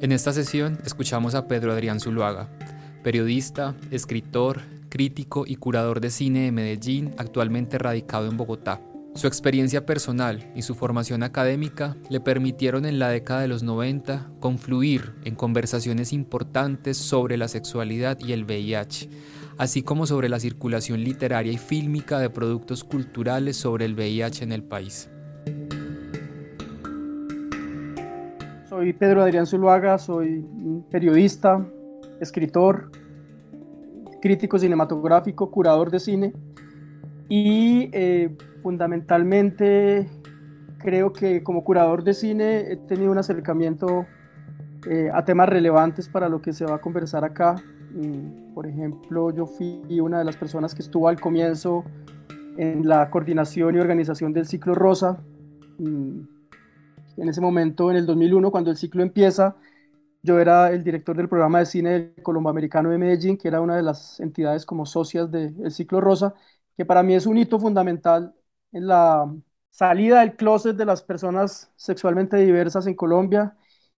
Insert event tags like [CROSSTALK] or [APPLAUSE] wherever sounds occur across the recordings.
En esta sesión escuchamos a Pedro Adrián Zuluaga, periodista, escritor, crítico y curador de cine de Medellín, actualmente radicado en Bogotá. Su experiencia personal y su formación académica le permitieron en la década de los 90 confluir en conversaciones importantes sobre la sexualidad y el VIH, así como sobre la circulación literaria y fílmica de productos culturales sobre el VIH en el país. Soy Pedro Adrián Zuluaga, soy periodista, escritor, crítico cinematográfico, curador de cine y eh, fundamentalmente creo que como curador de cine he tenido un acercamiento eh, a temas relevantes para lo que se va a conversar acá. Mm, por ejemplo, yo fui una de las personas que estuvo al comienzo en la coordinación y organización del ciclo Rosa. En ese momento, en el 2001, cuando el ciclo empieza, yo era el director del programa de cine del Colomboamericano de Medellín, que era una de las entidades como socias del ciclo Rosa, que para mí es un hito fundamental en la salida del closet de las personas sexualmente diversas en Colombia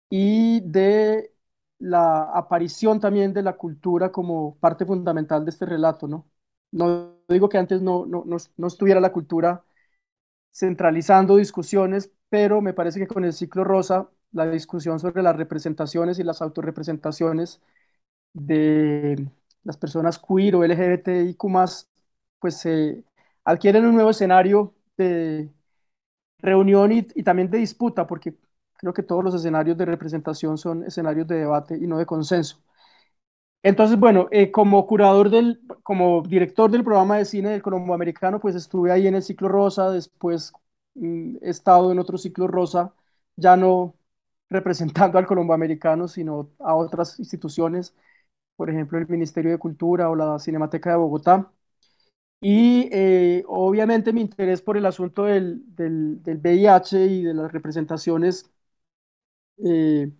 y de la aparición también de la cultura como parte fundamental de este relato, ¿no? No digo que antes no, no, no estuviera la cultura centralizando discusiones, pero me parece que con el ciclo rosa, la discusión sobre las representaciones y las autorrepresentaciones de las personas queer o LGBTIQ+, pues se adquieren un nuevo escenario de reunión y, también de disputa, porque creo que todos los escenarios de representación son escenarios de debate y no de consenso. Entonces, bueno, eh, como curador del, como director del programa de cine del Colombo Americano, pues estuve ahí en el ciclo rosa, después estado en otro ciclo rosa, ya no representando al colomboamericano, sino a otras instituciones, por ejemplo, el Ministerio de Cultura o la Cinemateca de Bogotá. Y eh, obviamente mi interés por el asunto del, del, VIH y de las representaciones eh,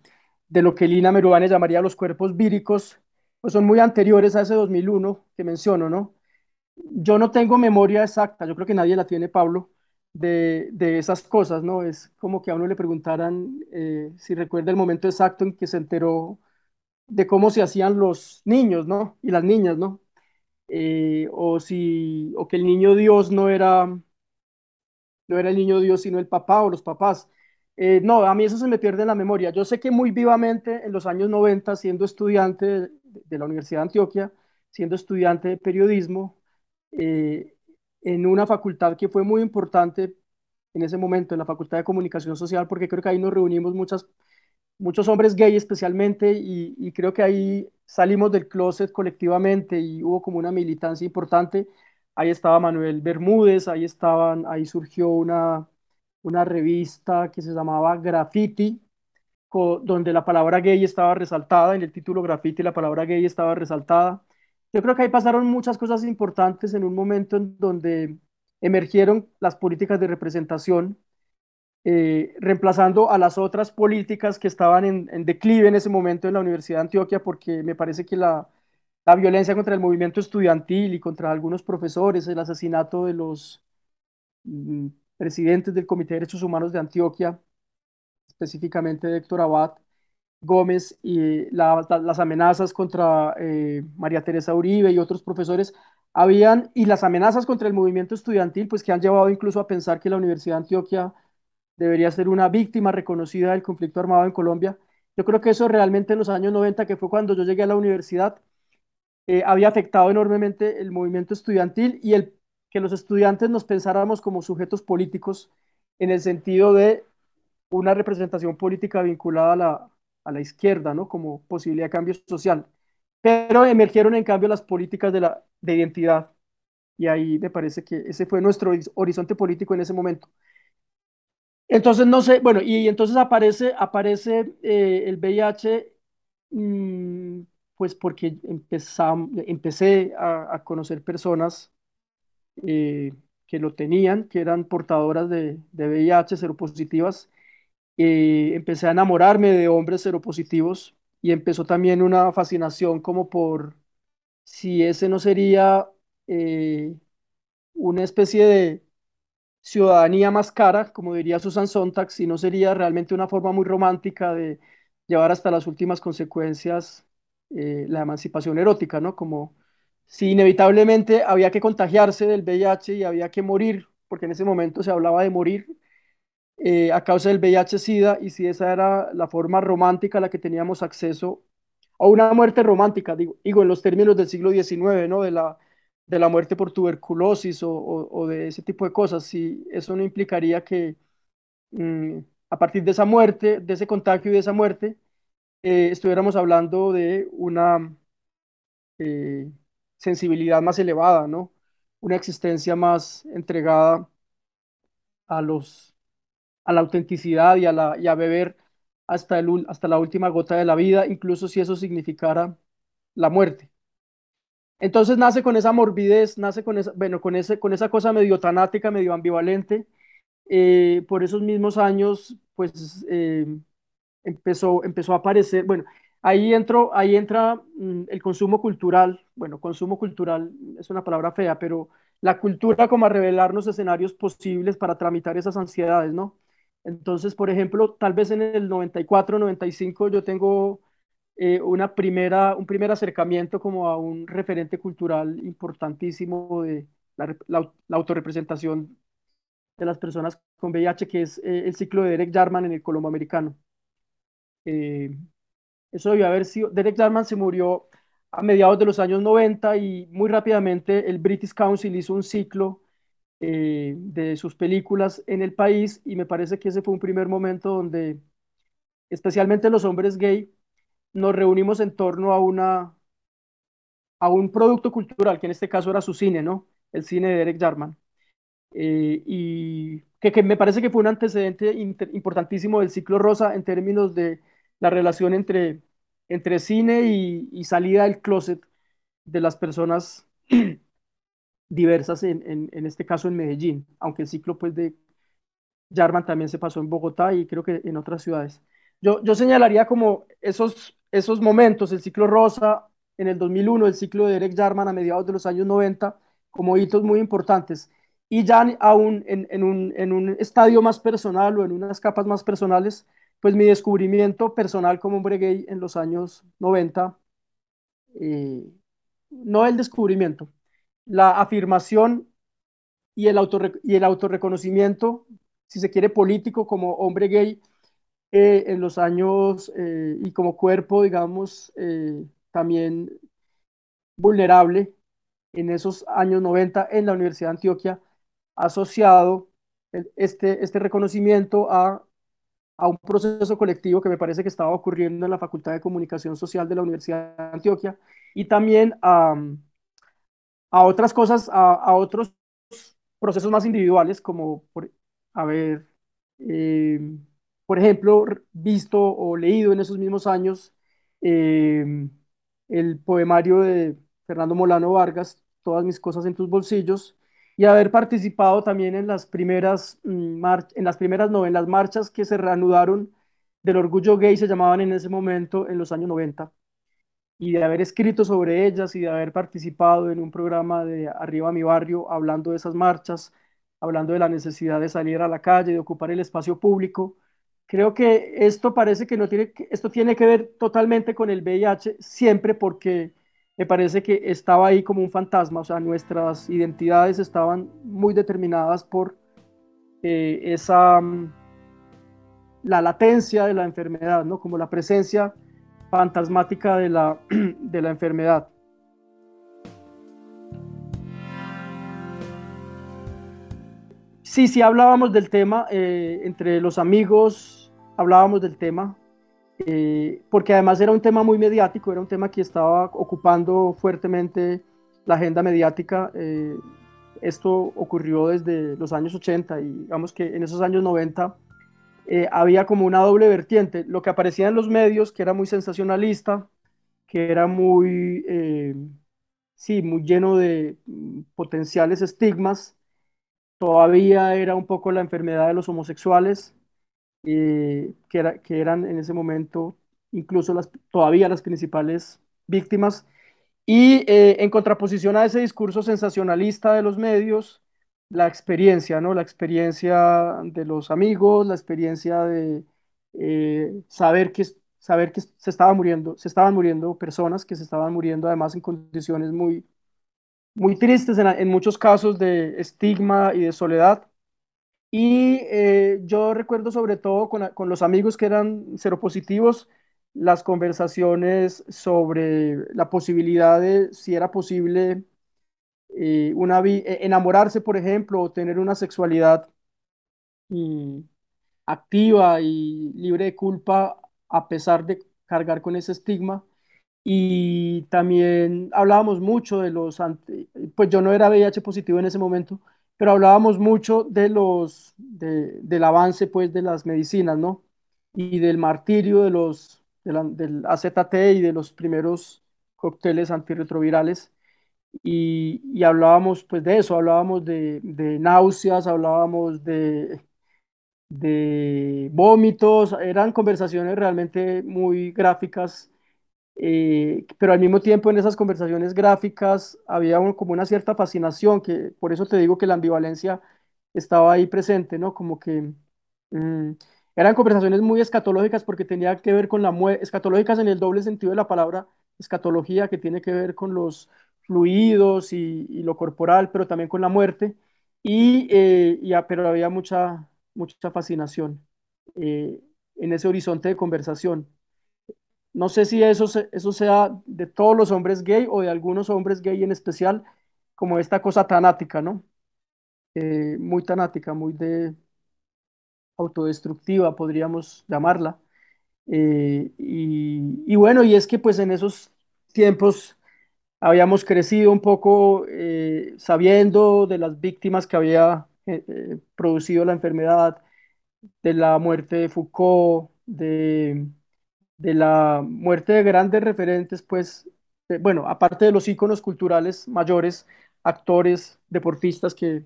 de lo que Lina Meruane llamaría los cuerpos víricos, pues son muy anteriores a ese 2001 que menciono, ¿no? Yo no tengo memoria exacta, yo creo que nadie la tiene, Pablo, de, de, esas cosas, ¿no? Es como que a uno le preguntaran eh, si recuerda el momento exacto en que se enteró de cómo se hacían los niños, ¿no? Y las niñas, ¿no? Eh, o si, o que el niño Dios no era, no era el niño Dios, sino el papá o los papás. Eh, no, a mí eso se me pierde la memoria. Yo sé que muy vivamente en los años 90, siendo estudiante de, la Universidad de Antioquia, siendo estudiante de periodismo, en una facultad que fue muy importante en ese momento, en la Facultad de Comunicación Social, porque creo que ahí nos reunimos muchas, muchos hombres gay especialmente y, creo que ahí salimos del closet colectivamente y hubo como una militancia importante. Ahí estaba Manuel Bermúdez, ahí, estaban, ahí surgió una, una revista que se llamaba Graffiti, donde la palabra gay estaba resaltada, en el título Graffiti la palabra gay estaba resaltada. Yo creo que ahí pasaron muchas cosas importantes en un momento en donde emergieron las políticas de representación, eh, reemplazando a las otras políticas que estaban en, declive en ese momento en la Universidad de Antioquia, porque me parece que la, la violencia contra el movimiento estudiantil y contra algunos profesores, el asesinato de los mm, presidentes del Comité de Derechos Humanos de Antioquia, específicamente de Héctor Abad, Gómez y las amenazas contra eh, María Teresa Uribe y otros profesores habían, y las amenazas contra el movimiento estudiantil, pues que han llevado incluso a pensar que la Universidad de Antioquia debería ser una víctima reconocida del conflicto armado en Colombia. Yo creo que eso realmente en los años 90, que fue cuando yo llegué a la universidad, eh, había afectado enormemente el movimiento estudiantil y el que los estudiantes nos pensáramos como sujetos políticos en el sentido de una representación política vinculada a la, a la izquierda, ¿no? Como posibilidad de cambio social. Pero emergieron en cambio las políticas de, la, de identidad. Y ahí me parece que ese fue nuestro horizonte político en ese momento. Entonces, no sé, bueno, y, entonces aparece, aparece eh, el VIH mm, pues porque empecé a, conocer personas eh, que lo tenían, que eran portadoras de, de VIH, seropositivas. Empecé a enamorarme de hombres seropositivos y empezó también una fascinación como por si ese no sería eh, una especie de ciudadanía más cara, como diría Susan Sontag, si no sería realmente una forma muy romántica de llevar hasta las últimas consecuencias eh, la emancipación erótica, ¿no? Como si inevitablemente había que contagiarse del VIH y había que morir, porque en ese momento se hablaba de morir eh, a causa del VIH-Sida, y si esa era la forma romántica a la que teníamos acceso, a una muerte romántica, digo, digo en los términos del siglo XIX, ¿no? De la, de la muerte por tuberculosis o, de ese tipo de cosas, si eso no implicaría que mm, a partir de esa muerte, de ese contagio y de esa muerte, eh, estuviéramos hablando de una eh, sensibilidad más elevada, ¿no? Una existencia más entregada a los a la autenticidad y a, beber hasta, el, hasta la última gota de la vida, incluso si eso significara la muerte. Entonces nace con esa morbidez, nace con esa, bueno, con, ese, con esa cosa medio tanática, medio ambivalente. Eh, por esos mismos años, pues eh, empezó, empezó a aparecer, bueno, ahí, entro, ahí entra mm, el consumo cultural, bueno, consumo cultural es una palabra fea, pero la cultura como a revelarnos escenarios posibles para tramitar esas ansiedades, ¿no? Entonces, por ejemplo, tal vez en el 94, 95 yo tengo eh, una primera, un primer acercamiento como a un referente cultural importantísimo de la, la, autorrepresentación de las personas con VIH, que es eh, el ciclo de Derek Jarman en el Colombo Americano. Eh, eso debió haber sido, Derek Jarman se murió a mediados de los años 90 y muy rápidamente el British Council hizo un ciclo eh, de sus películas en el país y me parece que ese fue un primer momento donde especialmente los hombres gay nos reunimos en torno a una a un producto cultural que en este caso era su cine, ¿no? El cine de Derek Jarman. Eh, y que, me parece que fue un antecedente importantísimo del ciclo rosa en términos de la relación entre, entre cine y, y salida del closet de las personas diversas, en, en, este caso en Medellín, aunque el ciclo pues, de Jarman también se pasó en Bogotá y creo que en otras ciudades. Yo, yo señalaría como esos, esos momentos, el ciclo Rosa en el 2001, el ciclo de Derek Jarman a mediados de los años 90, como hitos muy importantes. Y ya aún en, en, un, en un estadio más personal o en unas capas más personales, pues mi descubrimiento personal como hombre gay en los años 90, eh, no el descubrimiento, la afirmación y el, y el autorreconocimiento, si se quiere, político como hombre gay eh, en los años eh, y como cuerpo, digamos, eh, también vulnerable en esos años 90 en la Universidad de Antioquia, asociado este, este reconocimiento a, a un proceso colectivo que me parece que estaba ocurriendo en la Facultad de Comunicación Social de la Universidad de Antioquia y también a a otras cosas, a, otros procesos más individuales, como, por, a ver, eh, por ejemplo, visto o leído en esos mismos años eh, el poemario de Fernando Molano Vargas, Todas mis cosas en tus bolsillos, y haber participado también en las primeras, mm, en las primeras no, en las marchas que se reanudaron del orgullo gay, se llamaban en ese momento, en los años 90 y de haber escrito sobre ellas y de haber participado en un programa de Arriba mi barrio hablando de esas marchas, hablando de la necesidad de salir a la calle, de ocupar el espacio público. Creo que esto parece que no tiene, esto tiene que ver totalmente con el VIH, siempre porque me parece que estaba ahí como un fantasma, o sea, nuestras identidades estaban muy determinadas por eh, esa, mm, la latencia de la enfermedad, ¿no? Como la presencia fantasmática de la, [CLEARS THROAT] de la enfermedad. Sí, sí hablábamos del tema, eh, entre los amigos hablábamos del tema, eh, porque además era un tema muy mediático, era un tema que estaba ocupando fuertemente la agenda mediática. Eh, esto ocurrió desde los años 80 y digamos que en esos años 90 eh, había como una doble vertiente, lo que aparecía en los medios, que era muy sensacionalista, que era muy, eh, sí, muy lleno de mm, potenciales estigmas. Todavía era un poco la enfermedad de los homosexuales, eh, que, era, que eran en ese momento incluso las, todavía las principales víctimas. Y eh, en contraposición a ese discurso sensacionalista de los medios, la experiencia, ¿no? La experiencia de los amigos, la experiencia de eh, saber, que, saber que se estaba muriendo, se estaban muriendo personas, que se estaban muriendo además en condiciones muy, muy tristes, en, muchos casos de estigma y de soledad. Y eh, yo recuerdo sobre todo con, con, los amigos que eran seropositivos, las conversaciones sobre la posibilidad de si era posible eh, e, enamorarse, por ejemplo, o tener una sexualidad mm, activa y libre de culpa a pesar de cargar con ese estigma. Y también hablábamos mucho de los, pues yo no era VIH positivo en ese momento, pero hablábamos mucho de los, del avance pues de las medicinas, ¿no? Y del martirio de los, del AZT y de los primeros cócteles antirretrovirales y, hablábamos pues de eso, hablábamos de, náuseas, hablábamos de, de vómitos, eran conversaciones realmente muy gráficas, eh, pero al mismo tiempo en esas conversaciones gráficas había como una cierta fascinación, que por eso te digo que la ambivalencia estaba ahí presente, ¿no? Como que mm, eran conversaciones muy escatológicas porque tenía que ver con la muerte, escatológicas en el doble sentido de la palabra escatología, que tiene que ver con los fluidos y, lo corporal, pero también con la muerte. Y, eh, ya, pero había mucha, mucha fascinación eh, en ese horizonte de conversación. No sé si eso, eso sea de todos los hombres gay o de algunos hombres gay en especial, como esta cosa tanática, ¿no? Eh, muy tanática, muy de autodestructiva, podríamos llamarla. y, y, bueno, y es que pues en esos tiempos habíamos crecido un poco eh, sabiendo de las víctimas que había eh, eh, producido la enfermedad, de la muerte de Foucault, de, de la muerte de grandes referentes, pues, bueno, aparte de los íconos culturales mayores, actores, deportistas que,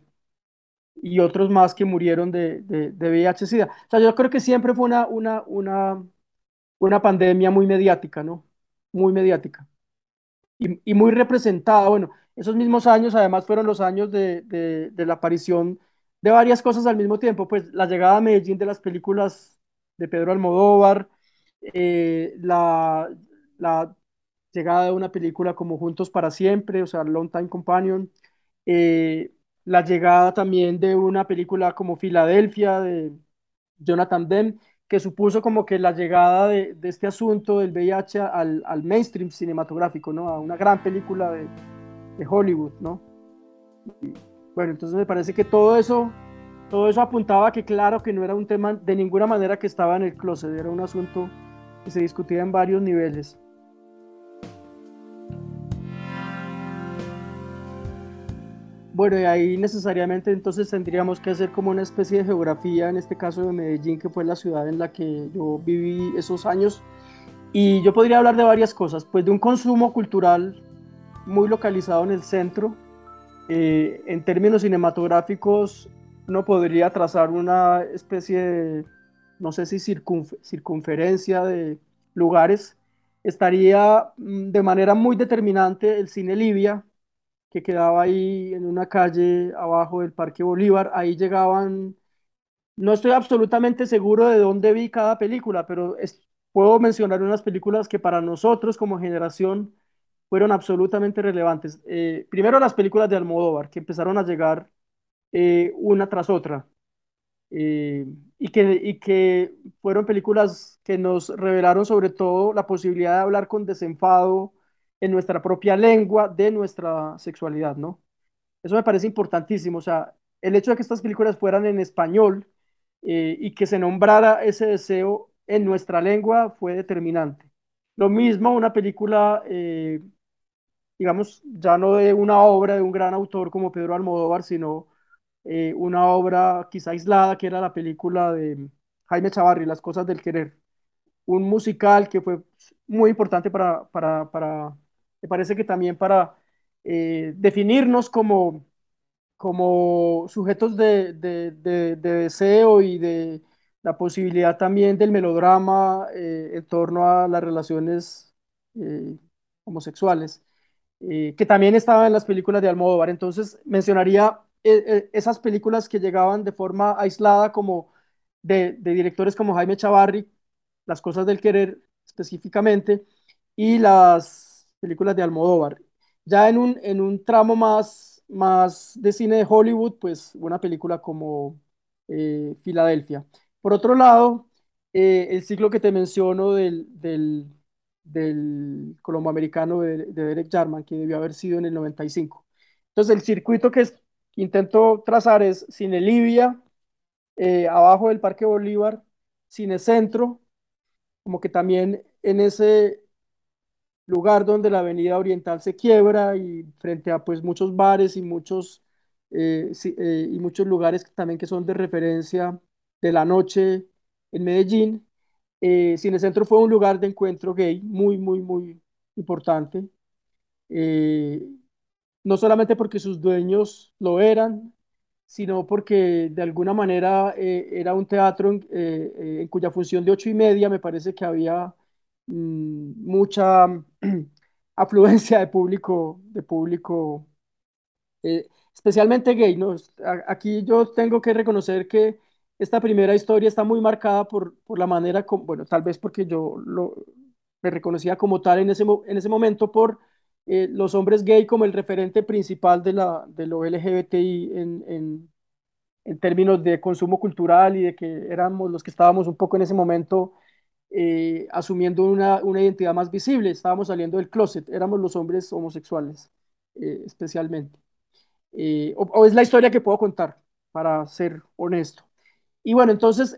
y otros más que murieron de, de, de VIH-Sida. O sea, yo creo que siempre fue una, una, una, una pandemia muy mediática, ¿no? Muy mediática y, muy representada. Bueno, esos mismos años además fueron los años de, de, la aparición de varias cosas al mismo tiempo, pues la llegada a Medellín de las películas de Pedro Almodóvar, eh, la, la, llegada de una película como Juntos para Siempre, o sea, Long Time Companion, eh, la llegada también de una película como Filadelfia de Jonathan Demme, que supuso como que la llegada de, este asunto del VIH al, mainstream cinematográfico, ¿no? A una gran película de, Hollywood, ¿no? bueno, entonces me parece que todo eso, todo eso apuntaba que claro que no era un tema de ninguna manera que estaba en el closet, era un asunto que se discutía en varios niveles. Bueno, y ahí necesariamente entonces tendríamos que hacer como una especie de geografía, en este caso de Medellín, que fue la ciudad en la que yo viví esos años. Y yo podría hablar de varias cosas, pues de un consumo cultural muy localizado en el centro. Eh, en términos cinematográficos, uno podría trazar una especie de, no sé si circunferencia de lugares. Estaría mm, de manera muy determinante el cine Libia, que quedaba ahí en una calle abajo del Parque Bolívar. Ahí llegaban, no estoy absolutamente seguro de dónde vi cada película, pero puedo mencionar unas películas que para nosotros como generación fueron absolutamente relevantes. Eh, primero las películas de Almodóvar, que empezaron a llegar eh, una tras otra. Eh, y, que, y que fueron películas que nos revelaron sobre todo la posibilidad de hablar con desenfado, en nuestra propia lengua de nuestra sexualidad, ¿no? Eso me parece importantísimo, o sea, el hecho de que estas películas fueran en español eh, y que se nombrara ese deseo en nuestra lengua fue determinante. Lo mismo una película, eh, digamos, ya no de una obra de un gran autor como Pedro Almodóvar, sino eh, una obra quizá aislada, que era la película de Jaime Chavarri, Las cosas del querer. un musical que fue muy importante para, para, para me parece que también para eh, definirnos como, como sujetos de, de, de, deseo y de la posibilidad también del melodrama eh, en torno a las relaciones eh, homosexuales, que también estaba en las películas de Almodóvar. Entonces mencionaría esas películas que llegaban de forma aislada como de, de directores como Jaime Chavarri, Las cosas del querer específicamente, y las películas de Almodóvar. Ya en un, en un tramo más, más de cine de Hollywood, pues una película como eh, Filadelfia. Por otro lado, eh, el ciclo que te menciono del, del, del colomboamericano de, de, Derek Jarman, que debió haber sido en el 95. Entonces, el circuito que, intento trazar es Cine Libia, eh, abajo del Parque Bolívar, Cine Centro, como que también en ese lugar donde la avenida oriental se quiebra y frente a pues muchos bares y muchos, eh, eh, y muchos lugares también que son de referencia de la noche en Medellín. Eh, Cinecentro fue un lugar de encuentro gay muy, muy, muy importante. no solamente porque sus dueños lo eran, sino porque de alguna manera era un teatro en, en cuya función de ocho y media me parece que había mucha [CLEARS THROAT] afluencia de público, de público eh, especialmente gay, ¿no? Aquí yo tengo que reconocer que esta primera historia está muy marcada por, por la manera, como, bueno, tal vez porque yo lo, me reconocía como tal en ese, en ese momento por eh, los hombres gay como el referente principal de, la, de lo LGBTI en, en, en, términos de consumo cultural y de que éramos los que estábamos un poco en ese momento eh, asumiendo una, una, identidad más visible. Estábamos saliendo del closet, éramos los hombres homosexuales, eh, especialmente. Eh, o, es la historia que puedo contar, para ser honesto. Y bueno, entonces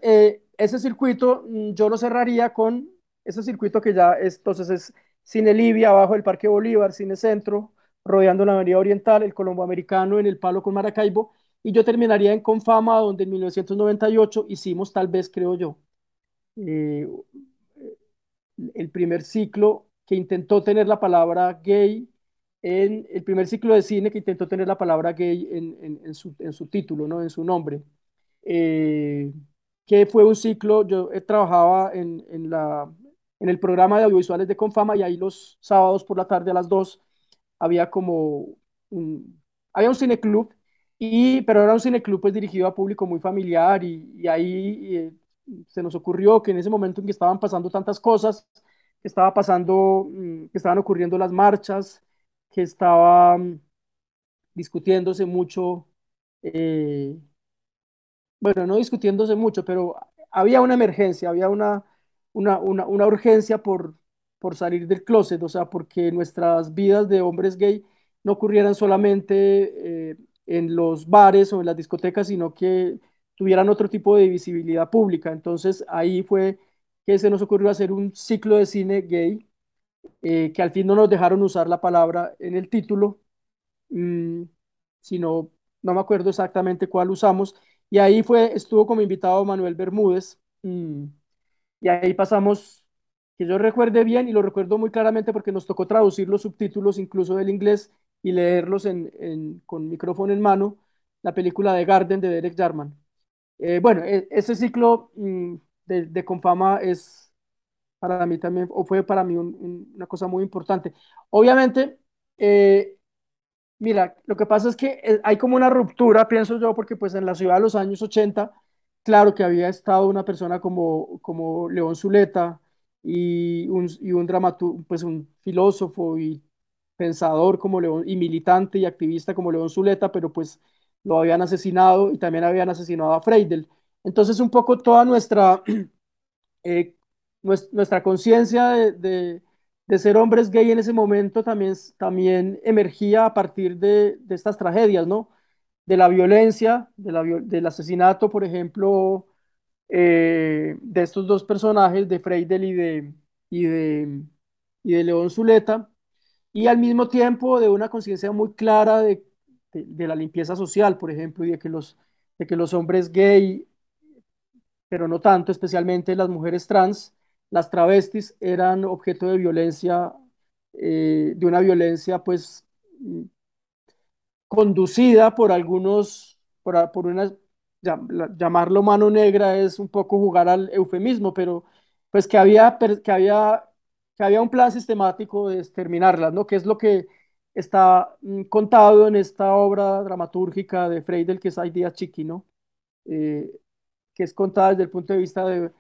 ese circuito mm, yo lo cerraría con ese circuito que ya es, entonces es Cine Libia, abajo del Parque Bolívar, Cine Centro, rodeando la Avenida Oriental, el Colombo Americano en el Palo con Maracaibo, y yo terminaría en Confama, donde en 1998 hicimos, tal vez creo yo, eh, el primer ciclo que intentó tener la palabra gay en el primer ciclo de cine que intentó tener la palabra gay en, en, su, en su, título, ¿no? en su nombre. Eh, que fue un ciclo, yo trabajaba en, en, la, en el programa de audiovisuales de Confama y ahí los sábados por la tarde a las 2 había como un, había un cineclub, y, pero era un cineclub pues dirigido a público muy familiar y, y ahí eh, se nos ocurrió que en ese momento en que estaban pasando tantas cosas, que estaba pasando, mm, que estaban ocurriendo las marchas, que estaba mm, discutiéndose mucho, eh, bueno, no discutiéndose mucho, pero había una emergencia, había una, una, una, urgencia por, por salir del closet, o sea, porque nuestras vidas de hombres gay no ocurrieran solamente eh, en los bares o en las discotecas, sino que tuvieran otro tipo de visibilidad pública. Entonces ahí fue que se nos ocurrió hacer un ciclo de cine gay, eh, que al fin no nos dejaron usar la palabra en el título, mm, sino no me acuerdo exactamente cuál usamos. Y ahí fue, estuvo como invitado Manuel Bermúdez. Mm, y ahí pasamos, que yo recuerde bien y lo recuerdo muy claramente porque nos tocó traducir los subtítulos incluso del inglés y leerlos en, con micrófono en mano, la película de Garden de Derek Jarman. Eh, bueno, e, ese ciclo mm, de, Confama es para mí también, o fue para mí una cosa muy importante. Obviamente, eh, mira, lo que pasa es que eh, hay como una ruptura, pienso yo, porque pues en la ciudad de los años 80, claro que había estado una persona como, como León Zuleta y un, y dramaturgo, pues un filósofo y pensador como León, y militante y activista como León Zuleta, pero pues lo habían asesinado y también habían asesinado a Freidel. Entonces, un poco toda nuestra, [CLEARS THROAT] eh, nuestra conciencia de, de, ser hombres gay en ese momento también, también emergía a partir de, de estas tragedias, ¿no? De la violencia, del asesinato, por ejemplo, eh, de estos dos personajes, de Freidel y de, y de, y de León Zuleta, y al mismo tiempo de una conciencia muy clara de de, la limpieza social, por ejemplo, y de que los, de que los hombres gay, pero no tanto, especialmente las mujeres trans, las travestis eran objeto de violencia, eh, de una violencia pues conducida por algunos, por, por una, llamarlo mano negra es un poco jugar al eufemismo, pero pues que había, que había, que había un plan sistemático de exterminarlas, ¿no? Que es lo que está mm, contado en esta obra dramatúrgica de Freidel, que es Idea Chiqui, ¿no? Eh, que es contada desde el punto de vista de,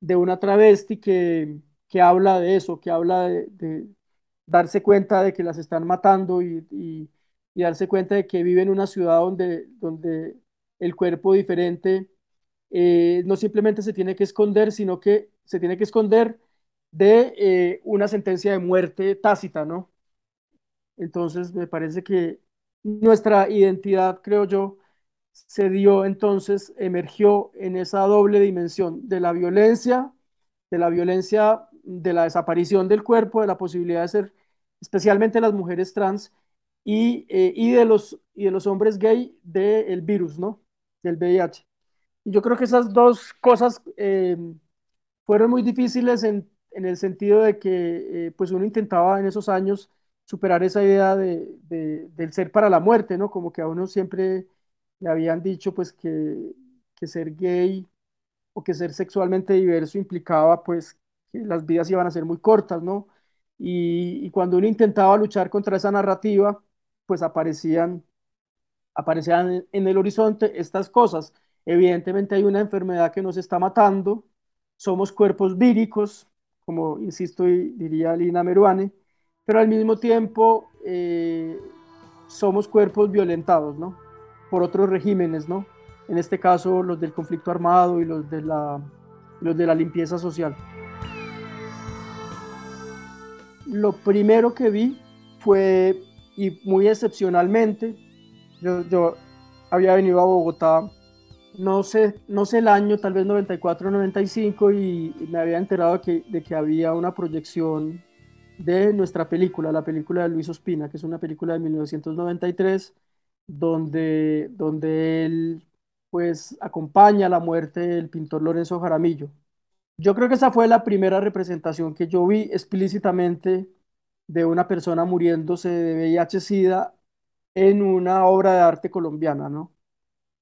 de una travesti que, que, habla de eso, que habla de, darse cuenta de que las están matando y, y, y, darse cuenta de que vive en una ciudad donde, donde el cuerpo diferente eh, no simplemente se tiene que esconder, sino que se tiene que esconder de eh, una sentencia de muerte tácita, ¿no? Entonces, me parece que nuestra identidad, creo yo, se dio entonces, emergió en esa doble dimensión de la violencia, de la violencia, de la desaparición del cuerpo, de la posibilidad de ser, especialmente las mujeres trans, y, eh, y de, los, y de los hombres gay del virus, ¿no? Del VIH. Y yo creo que esas dos cosas eh, fueron muy difíciles en, en, el sentido de que eh, pues uno intentaba en esos años superar esa idea de, de, del ser para la muerte, ¿no? Como que a uno siempre le habían dicho pues que, que ser gay o que ser sexualmente diverso implicaba pues que las vidas iban a ser muy cortas, ¿no? Y, y cuando uno intentaba luchar contra esa narrativa, pues aparecían, aparecían en el horizonte estas cosas. Evidentemente hay una enfermedad que nos está matando, somos cuerpos víricos, como insisto y diría Lina Meruane, pero al mismo tiempo eh, somos cuerpos violentados, ¿no? Por otros regímenes, ¿no? En este caso los del conflicto armado y los de la, los de la limpieza social. Lo primero que vi fue, y muy excepcionalmente, yo, yo había venido a Bogotá no sé, no sé el año, tal vez 94 95, y me había enterado que, de que había una proyección de nuestra película, la película de Luis Ospina, que es una película de 1993, donde, donde él pues acompaña la muerte del pintor Lorenzo Jaramillo. Yo creo que esa fue la primera representación que yo vi explícitamente de una persona muriéndose de VIH-Sida en una obra de arte colombiana, ¿no?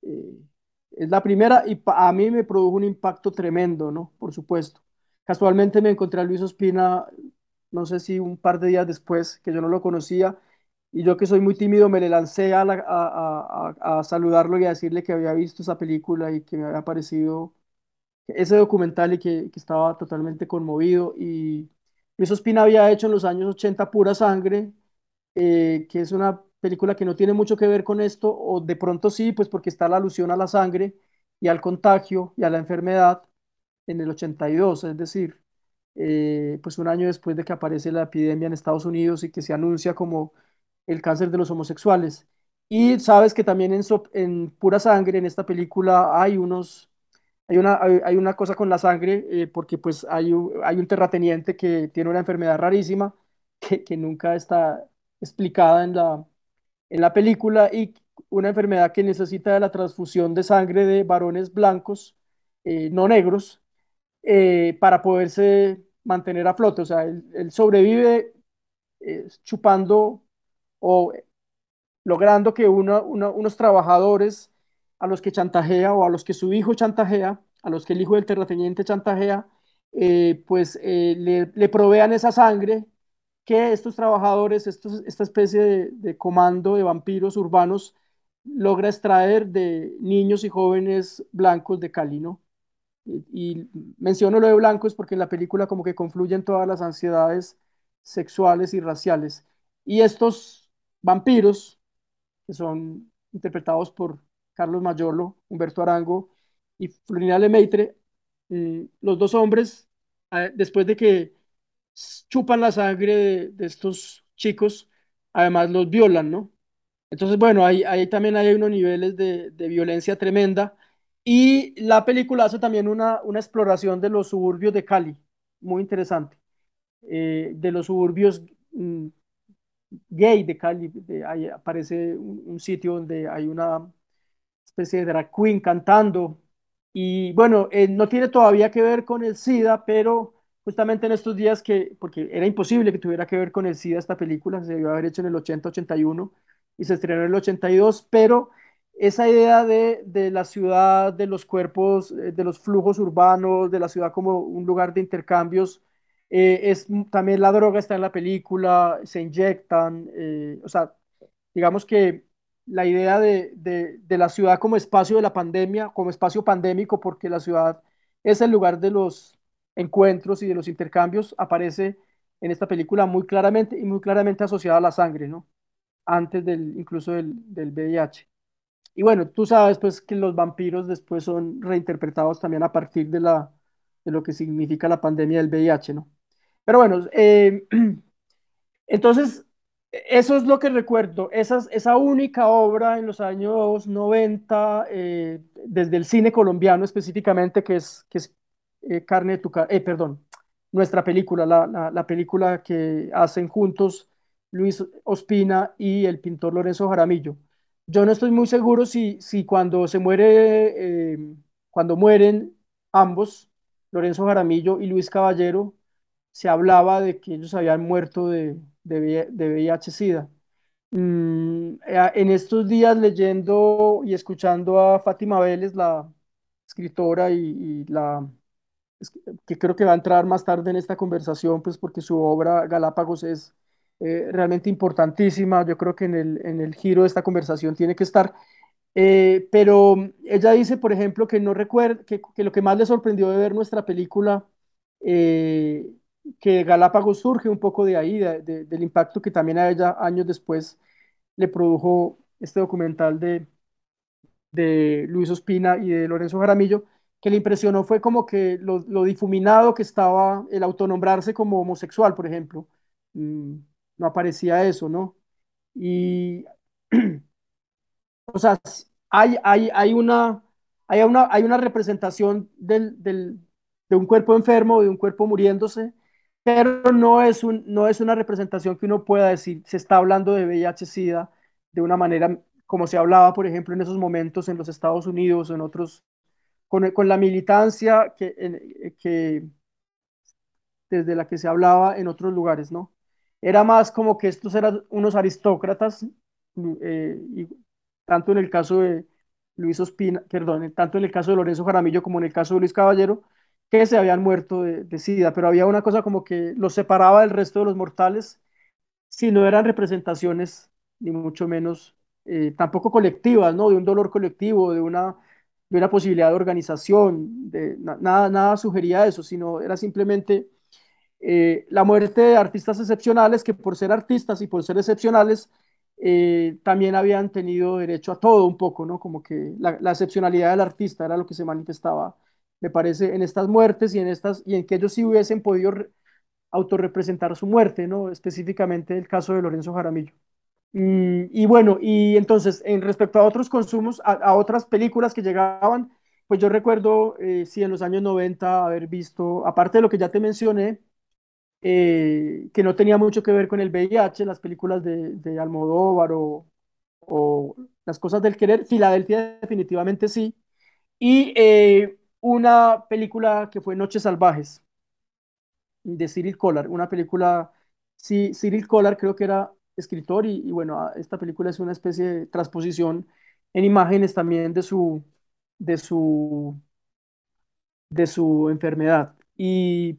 Eh, es la primera y a mí me produjo un impacto tremendo, ¿no? Por supuesto. Casualmente me encontré a Luis Ospina, no sé si un par de días después, que yo no lo conocía, y yo que soy muy tímido me le lancé a, a, saludarlo y a decirle que había visto esa película y que me había parecido ese documental y que, que estaba totalmente conmovido. Y Luis Ospina había hecho en los años 80 Pura Sangre, eh, que es una película que no tiene mucho que ver con esto, o de pronto sí, pues porque está la alusión a la sangre y al contagio y a la enfermedad en el 82, es decir, eh, pues un año después de que aparece la epidemia en Estados Unidos y que se anuncia como el cáncer de los homosexuales. Y sabes que también en, Pura Sangre, en esta película, hay unos, hay una, hay, una cosa con la sangre, eh, porque pues hay, hay un terrateniente que tiene una enfermedad rarísima que, nunca está explicada en la, en la película y una enfermedad que necesita la transfusión de sangre de varones blancos, eh, no negros, eh, para poderse mantener a flote. O sea, él, sobrevive eh, chupando o logrando que unos trabajadores a los que chantajea o a los que su hijo chantajea, a los que el hijo del terrateniente chantajea, pues le, provean esa sangre que estos trabajadores, esta especie de, comando de vampiros urbanos, logra extraer de niños y jóvenes blancos de Cali, ¿no? Y, menciono lo de blancos porque en la película como que confluyen todas las ansiedades sexuales y raciales. Y estos vampiros, que son interpretados por Carlos Mayolo, Humberto Arango y Florina Lemaitre, eh, los dos hombres, después de que chupan la sangre de, estos chicos, además los violan, ¿no? Entonces, bueno, ahí, ahí también hay unos niveles de, de, violencia tremenda. Y la película hace también una, una exploración de los suburbios de Cali, muy interesante, eh, de los suburbios mm, gay de Cali. ahí aparece un, sitio donde hay una especie de drag queen cantando. Y bueno, eh, no tiene todavía que ver con el SIDA, pero justamente en estos días que, porque era imposible que tuviera que ver con el SIDA esta película, se debió haber hecho en el 80-81 y se estrenó en el 82, pero esa idea de, de, la ciudad, de los cuerpos, eh, de los flujos urbanos, de la ciudad como un lugar de intercambios, eh, es también la droga está en la película, se inyectan, eh, o sea, digamos que la idea de, de, la ciudad como espacio de la pandemia, como espacio pandémico, porque la ciudad es el lugar de los encuentros y de los intercambios, aparece en esta película muy claramente y muy claramente asociada a la sangre, ¿no? Antes del, incluso del, del VIH. Y bueno, tú sabes pues que los vampiros después son reinterpretados también a partir de, la, de lo que significa la pandemia del VIH, ¿no? Pero bueno, eh, [CLEARS THROAT] entonces, eso es lo que recuerdo, esa, esa única obra en los años 90, eh, desde el cine colombiano específicamente, que es, que es eh, Carne de tu eh, perdón, nuestra película, la, la, la película que hacen juntos Luis Ospina y el pintor Lorenzo Jaramillo. Yo no estoy muy seguro si, si cuando se muere, eh, cuando mueren ambos, Lorenzo Jaramillo y Luis Caballero, se hablaba de que ellos habían muerto de, de, de VIH-Sida. Mm, en estos días leyendo y escuchando a Fátima Vélez, la escritora y la que creo que va a entrar más tarde en esta conversación, pues porque su obra Galápagos es eh, realmente importantísima. Yo creo que en el, en el, giro de esta conversación tiene que estar. Eh, pero ella dice, por ejemplo, que no recuerda, que, que, lo que más le sorprendió de ver nuestra película, eh, que Galápagos surge un poco de ahí, de, de, del impacto que también a ella años después le produjo este documental de, de Luis Ospina y de Lorenzo Jaramillo, que le impresionó fue como que lo, lo difuminado que estaba el autonombrarse como homosexual, por ejemplo. Mm, no aparecía eso, ¿no? Y, [CLEARS THROAT] o sea, hay, hay, hay, una, hay, una, hay una representación del, del, de un cuerpo enfermo, de un cuerpo muriéndose, pero no es, un, no es una representación que uno pueda decir, se está hablando de VIH-Sida de una manera como se hablaba, por ejemplo, en esos momentos en los Estados Unidos en otros, con, con la militancia que, que, desde la que se hablaba en otros lugares, ¿no? Era más como que estos eran unos aristócratas, eh, y tanto en el caso de Luis Ospina, perdón, tanto en el caso de Lorenzo Jaramillo como en el caso de Luis Caballero, que se habían muerto de, de SIDA, pero había una cosa como que los separaba del resto de los mortales, si no eran representaciones, ni mucho menos, eh, tampoco colectivas, ¿no? De un dolor colectivo, de una, de una posibilidad de organización, de, nada, nada sugería eso, sino era simplemente eh, la muerte de artistas excepcionales que por ser artistas y por ser excepcionales eh, también habían tenido derecho a todo un poco, ¿no? Como que la, la, excepcionalidad del artista era lo que se manifestaba, me parece, en estas muertes y en estas y en que ellos sí hubiesen podido autorrepresentar su muerte, ¿no? Específicamente el caso de Lorenzo Jaramillo. Mm, y bueno, y entonces, en respecto a otros consumos, a, a otras películas que llegaban, pues yo recuerdo, eh, sí, en los años 90 haber visto, aparte de lo que ya te mencioné, eh, que no tenía mucho que ver con el VIH, las películas de, de Almodóvar o, o, Las cosas del querer, Filadelfia definitivamente sí, y eh, una película que fue Noches Salvajes, de Cyril Collar, una película, sí, Cyril Collar creo que era escritor y, y, bueno, esta película es una especie de transposición en imágenes también de su, de su, de su enfermedad. Y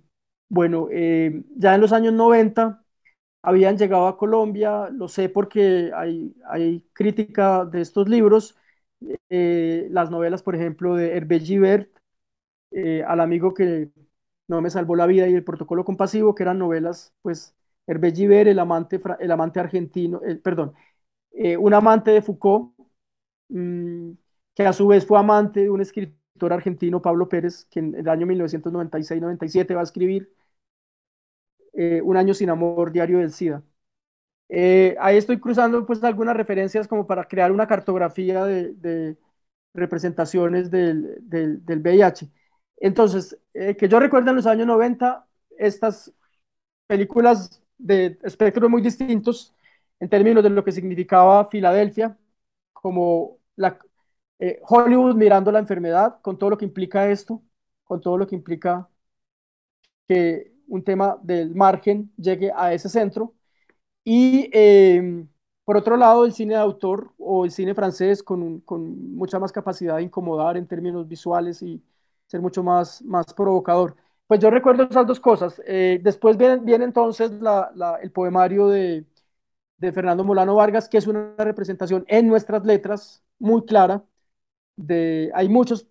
bueno, eh, ya en los años 90 habían llegado a Colombia, lo sé porque hay, crítica de estos libros, eh, las novelas, por ejemplo, de Hervé Givert, eh, Al amigo que no me salvó la vida y El protocolo compasivo, que eran novelas, pues, Hervé Givert, el amante, el amante argentino, el, perdón, un amante de Foucault, mmm, que a su vez fue amante de un escritor argentino, Pablo Pérez, que en el año 1996-97 va a escribir eh, Un año sin amor, diario del SIDA. Eh, ahí estoy cruzando pues algunas referencias como para crear una cartografía de, representaciones del, del, VIH. Entonces, eh, que yo recuerdo en los años 90, estas películas de espectros muy distintos en términos de lo que significaba Filadelfia, como la, Hollywood mirando la enfermedad, con todo lo que implica esto, con todo lo que implica que un tema del margen llegue a ese centro. Y em, por otro lado, el cine de autor o el cine francés con, con, mucha más capacidad de incomodar en términos visuales y ser mucho más, más provocador. Pues yo recuerdo esas dos cosas. Eh, después viene, viene entonces la, la, el poemario de, de, Fernando Molano Vargas, que es una representación en nuestras letras muy clara. De, hay muchos,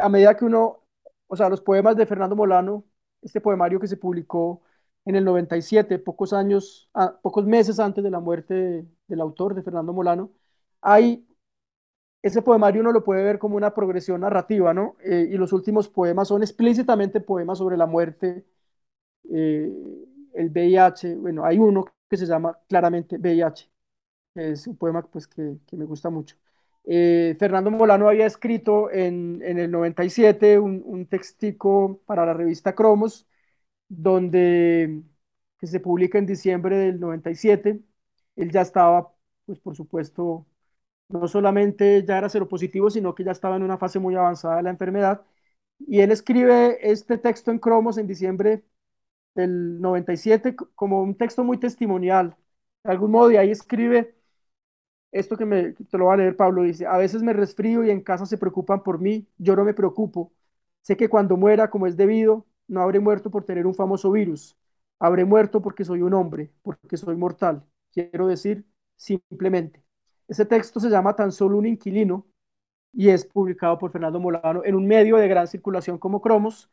a medida que uno, o sea, los poemas de Fernando Molano, este poemario que se publicó en el 97, pocos años, pocos meses antes de la muerte del autor, de Fernando Molano, hay ese poemario uno lo puede ver como una progresión narrativa, ¿no? Eh, y los últimos poemas son explícitamente poemas sobre la muerte, eh, el VIH, bueno, hay uno que se llama claramente VIH, es un poema pues, que me gusta mucho. Eh, Fernando Molano había escrito en, en el 97 un, un textico para la revista Cromos, donde que se publica en diciembre del 97. Él ya estaba, pues por supuesto, no solamente ya era seropositivo, sino que ya estaba en una fase muy avanzada de la enfermedad. Y él escribe este texto en Cromos en diciembre del 97 como un texto muy testimonial. De algún modo, y ahí escribe esto que me, te lo va a leer Pablo, dice, a veces me resfrío y en casa se preocupan por mí, yo no me preocupo. Sé que cuando muera, como es debido, no habré muerto por tener un famoso virus, habré muerto porque soy un hombre, porque soy mortal. Quiero decir, simplemente. Ese texto se llama Tan solo un inquilino y es publicado por Fernando Molano en un medio de gran circulación como Cromos,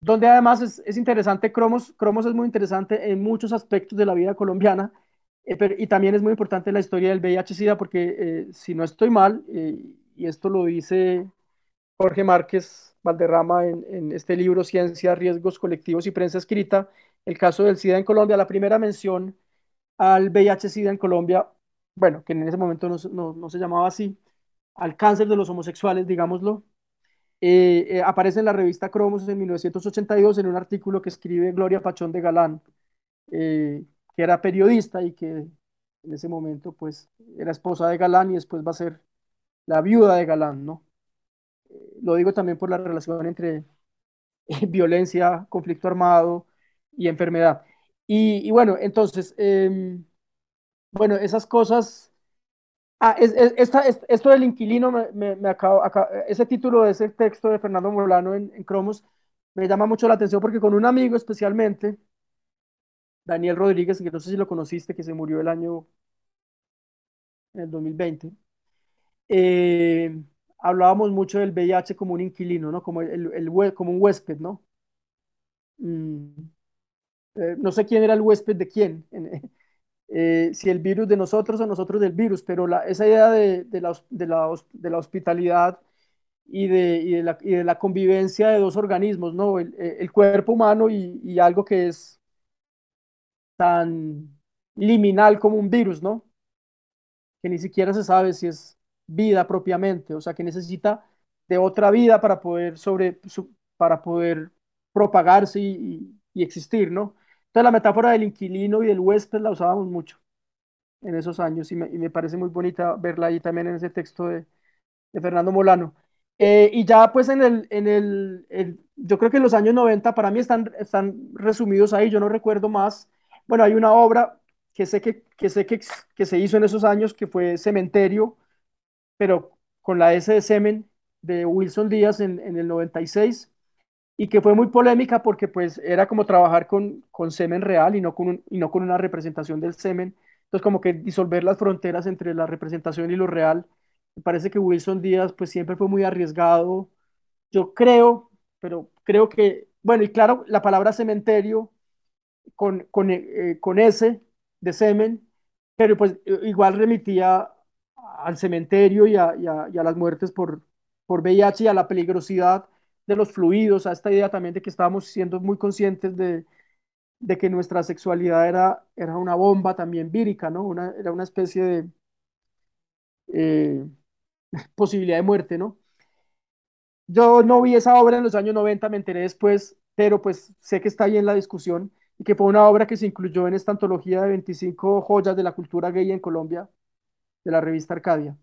donde además es, interesante, Cromos, Cromos es muy interesante en muchos aspectos de la vida colombiana eh, y también es muy importante la historia del VIH-Sida porque eh, si no estoy mal, eh, y esto lo dice Jorge Márquez Valderrama en, este libro Ciencia, Riesgos Colectivos y Prensa Escrita, el caso del SIDA en Colombia, la primera mención al VIH-Sida en Colombia, bueno, que en ese momento no, se llamaba así, al cáncer de los homosexuales, digámoslo, aparece en la revista Cromos en 1982 en un artículo que escribe Gloria Pachón de Galán, que era periodista y que en ese momento pues era esposa de Galán y después va a ser la viuda de Galán, ¿no? lo digo también por la relación entre violencia, conflicto armado y enfermedad. Y, bueno, entonces, em, bueno, esas cosas... Ah, esto del inquilino, me, ese título de ese texto de Fernando Molano en, en, Cromos me llama mucho la atención porque con un amigo especialmente, Daniel Rodríguez, que no sé si lo conociste, que se murió el año, en el 2020, eh, hablábamos mucho del VIH como un inquilino, ¿no? Como, el, como un huésped, ¿no? Mm, eh, no sé quién era el huésped de quién, [LAUGHS] eh, si el virus de nosotros o nosotros del virus, pero la, esa idea de, de, la, de, la, de, la, hospitalidad y de, y la, y de, la, convivencia de dos organismos, ¿no? El, el cuerpo humano y, y algo que es tan liminal como un virus, ¿no? Que ni siquiera se sabe si es vida propiamente, o sea, que necesita de otra vida para poder, sobre, para poder propagarse y, existir, ¿no? Entonces la metáfora del inquilino y del huésped la usábamos mucho en esos años y me, parece muy bonita verla ahí también en ese texto de, Fernando Molano. Eh, y ya pues en el, en el, yo creo que en los años 90 para mí están, están resumidos ahí, yo no recuerdo más. Bueno, hay una obra que sé que, que sé que, que se hizo en esos años que fue Cementerio, pero con la S de semen de Wilson Díaz en, el 96 y que fue muy polémica porque pues era como trabajar con, con semen real y no con, y no con una representación del semen. Entonces como que disolver las fronteras entre la representación y lo real. Me parece que Wilson Díaz pues siempre fue muy arriesgado. Yo creo, pero creo que, bueno, y claro, la palabra cementerio con, con, eh, con S de semen, pero pues igual remitía al cementerio y a, las muertes por, por VIH y a la peligrosidad de los fluidos, a esta idea también de que estábamos siendo muy conscientes de, que nuestra sexualidad era, era una bomba también vírica, ¿no? Una, era una especie de eh, [LAUGHS] posibilidad de muerte, ¿no? Yo no vi esa obra en los años 90, me enteré después, pero pues sé que está ahí en la discusión y que fue una obra que se incluyó en esta antología de 25 joyas de la cultura gay en Colombia, de la revista Arcadia.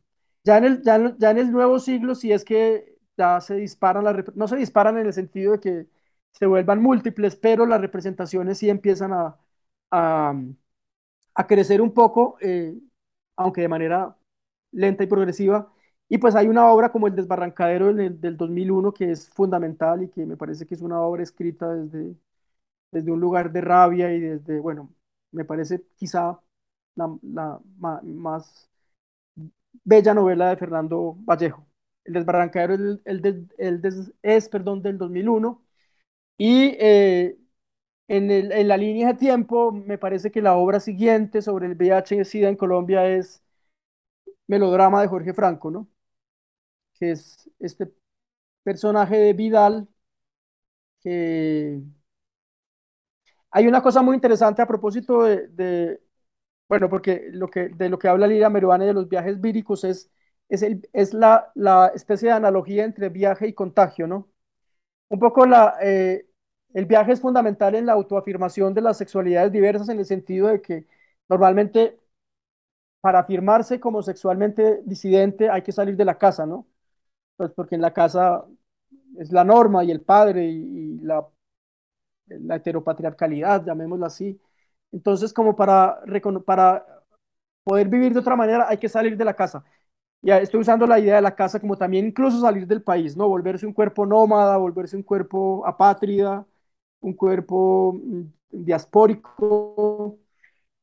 Ya en el, ya, en el nuevo siglo, si es que ya se disparan, las, no se disparan en el sentido de que se vuelvan múltiples, pero las representaciones sí empiezan a, a, crecer un poco, eh, aunque de manera lenta y progresiva. Y pues hay una obra como El Desbarrancadero del, del 2001 que es fundamental y que me parece que es una obra escrita desde, desde un lugar de rabia y desde, bueno, me parece quizá la, la más bella novela de Fernando Vallejo. El desbarrancadero el, el, es perdón, del 2001 y eh, en, en, la línea de tiempo me parece que la obra siguiente sobre el VIH-Sida en Colombia es Melodrama de Jorge Franco, ¿no? Que es este personaje de Vidal que... Hay una cosa muy interesante a propósito de, bueno, porque lo que, de lo que habla Lira Meruane de los viajes víricos es, es, el, es la, la, especie de analogía entre viaje y contagio, ¿no? Un poco la, eh, el viaje es fundamental en la autoafirmación de las sexualidades diversas en el sentido de que normalmente para afirmarse como sexualmente disidente hay que salir de la casa, ¿no? Pues porque en la casa es la norma y el padre y, y la, la heteropatriarcalidad, llamémoslo así. Entonces, como para, para poder vivir de otra manera, hay que salir de la casa. Ya estoy usando la idea de la casa como también incluso salir del país, ¿no? Volverse un cuerpo nómada, volverse un cuerpo apátrida, un cuerpo mm, diaspórico.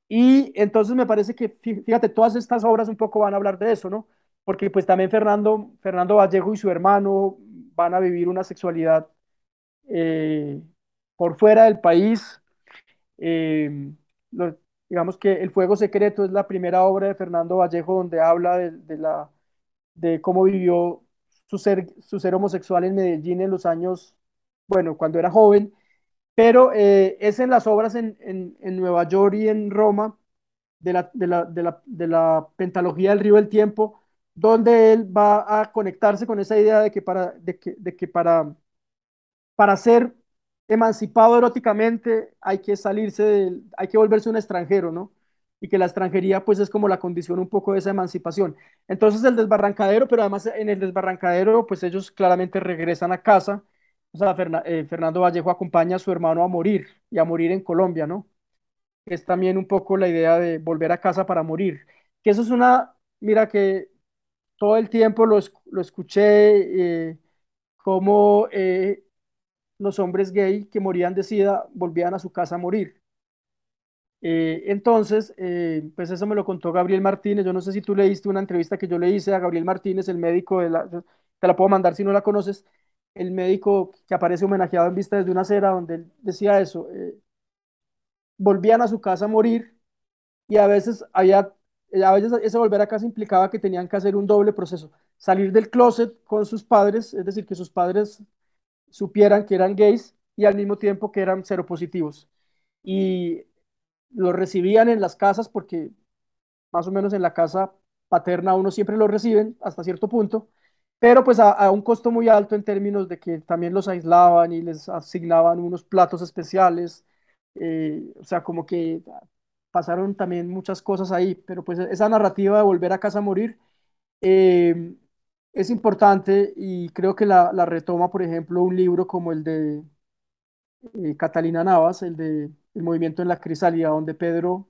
Y entonces me parece que, fíjate, todas estas obras un poco van a hablar de eso, ¿no? Porque pues también Fernando, Fernando Vallejo y su hermano van a vivir una sexualidad eh, por fuera del país. Eh, digamos que El Fuego Secreto es la primera obra de Fernando Vallejo donde habla de, la, de cómo vivió su ser, su ser homosexual en Medellín en los años, bueno, cuando era joven, pero eh, es en las obras en, en, Nueva York y en Roma de la, de la, de la, de la pentalogía del río del tiempo, donde él va a conectarse con esa idea de que para, de que, de que para, para ser emancipado eróticamente, hay que salirse, hay que volverse un extranjero, ¿no? Y que la extranjería pues es como la condición un poco de esa emancipación. Entonces el desbarrancadero, pero además en el desbarrancadero pues ellos claramente regresan a casa. O sea, eh, Fernando Vallejo acompaña a su hermano a morir y a morir en Colombia, ¿no? Es también un poco la idea de volver a casa para morir. Que eso es una, mira que todo el tiempo lo, lo escuché eh, como eh, los hombres gay que morían de SIDA volvían a su casa a morir. Eh, entonces, eh, pues eso me lo contó Gabriel Martínez. Yo no sé si tú leíste una entrevista que yo le hice a Gabriel Martínez, el médico de la, te la puedo mandar si no la conoces, el médico que aparece homenajeado en vista desde una acera, donde él decía eso, eh, volvían a su casa a morir y a veces había, a veces ese volver a casa implicaba que tenían que hacer un doble proceso, salir del closet con sus padres, es decir, que sus padres supieran que eran gays y al mismo tiempo que eran seropositivos. Y los recibían en las casas porque más o menos en la casa paterna uno siempre lo reciben hasta cierto punto, pero pues a, un costo muy alto en términos de que también los aislaban y les asignaban unos platos especiales, eh, o sea, como que pasaron también muchas cosas ahí, pero pues esa narrativa de volver a casa a morir eh, es importante y creo que la, retoma, por ejemplo, un libro como el de eh, Catalina Navas, el de El movimiento en la crisálida, donde Pedro,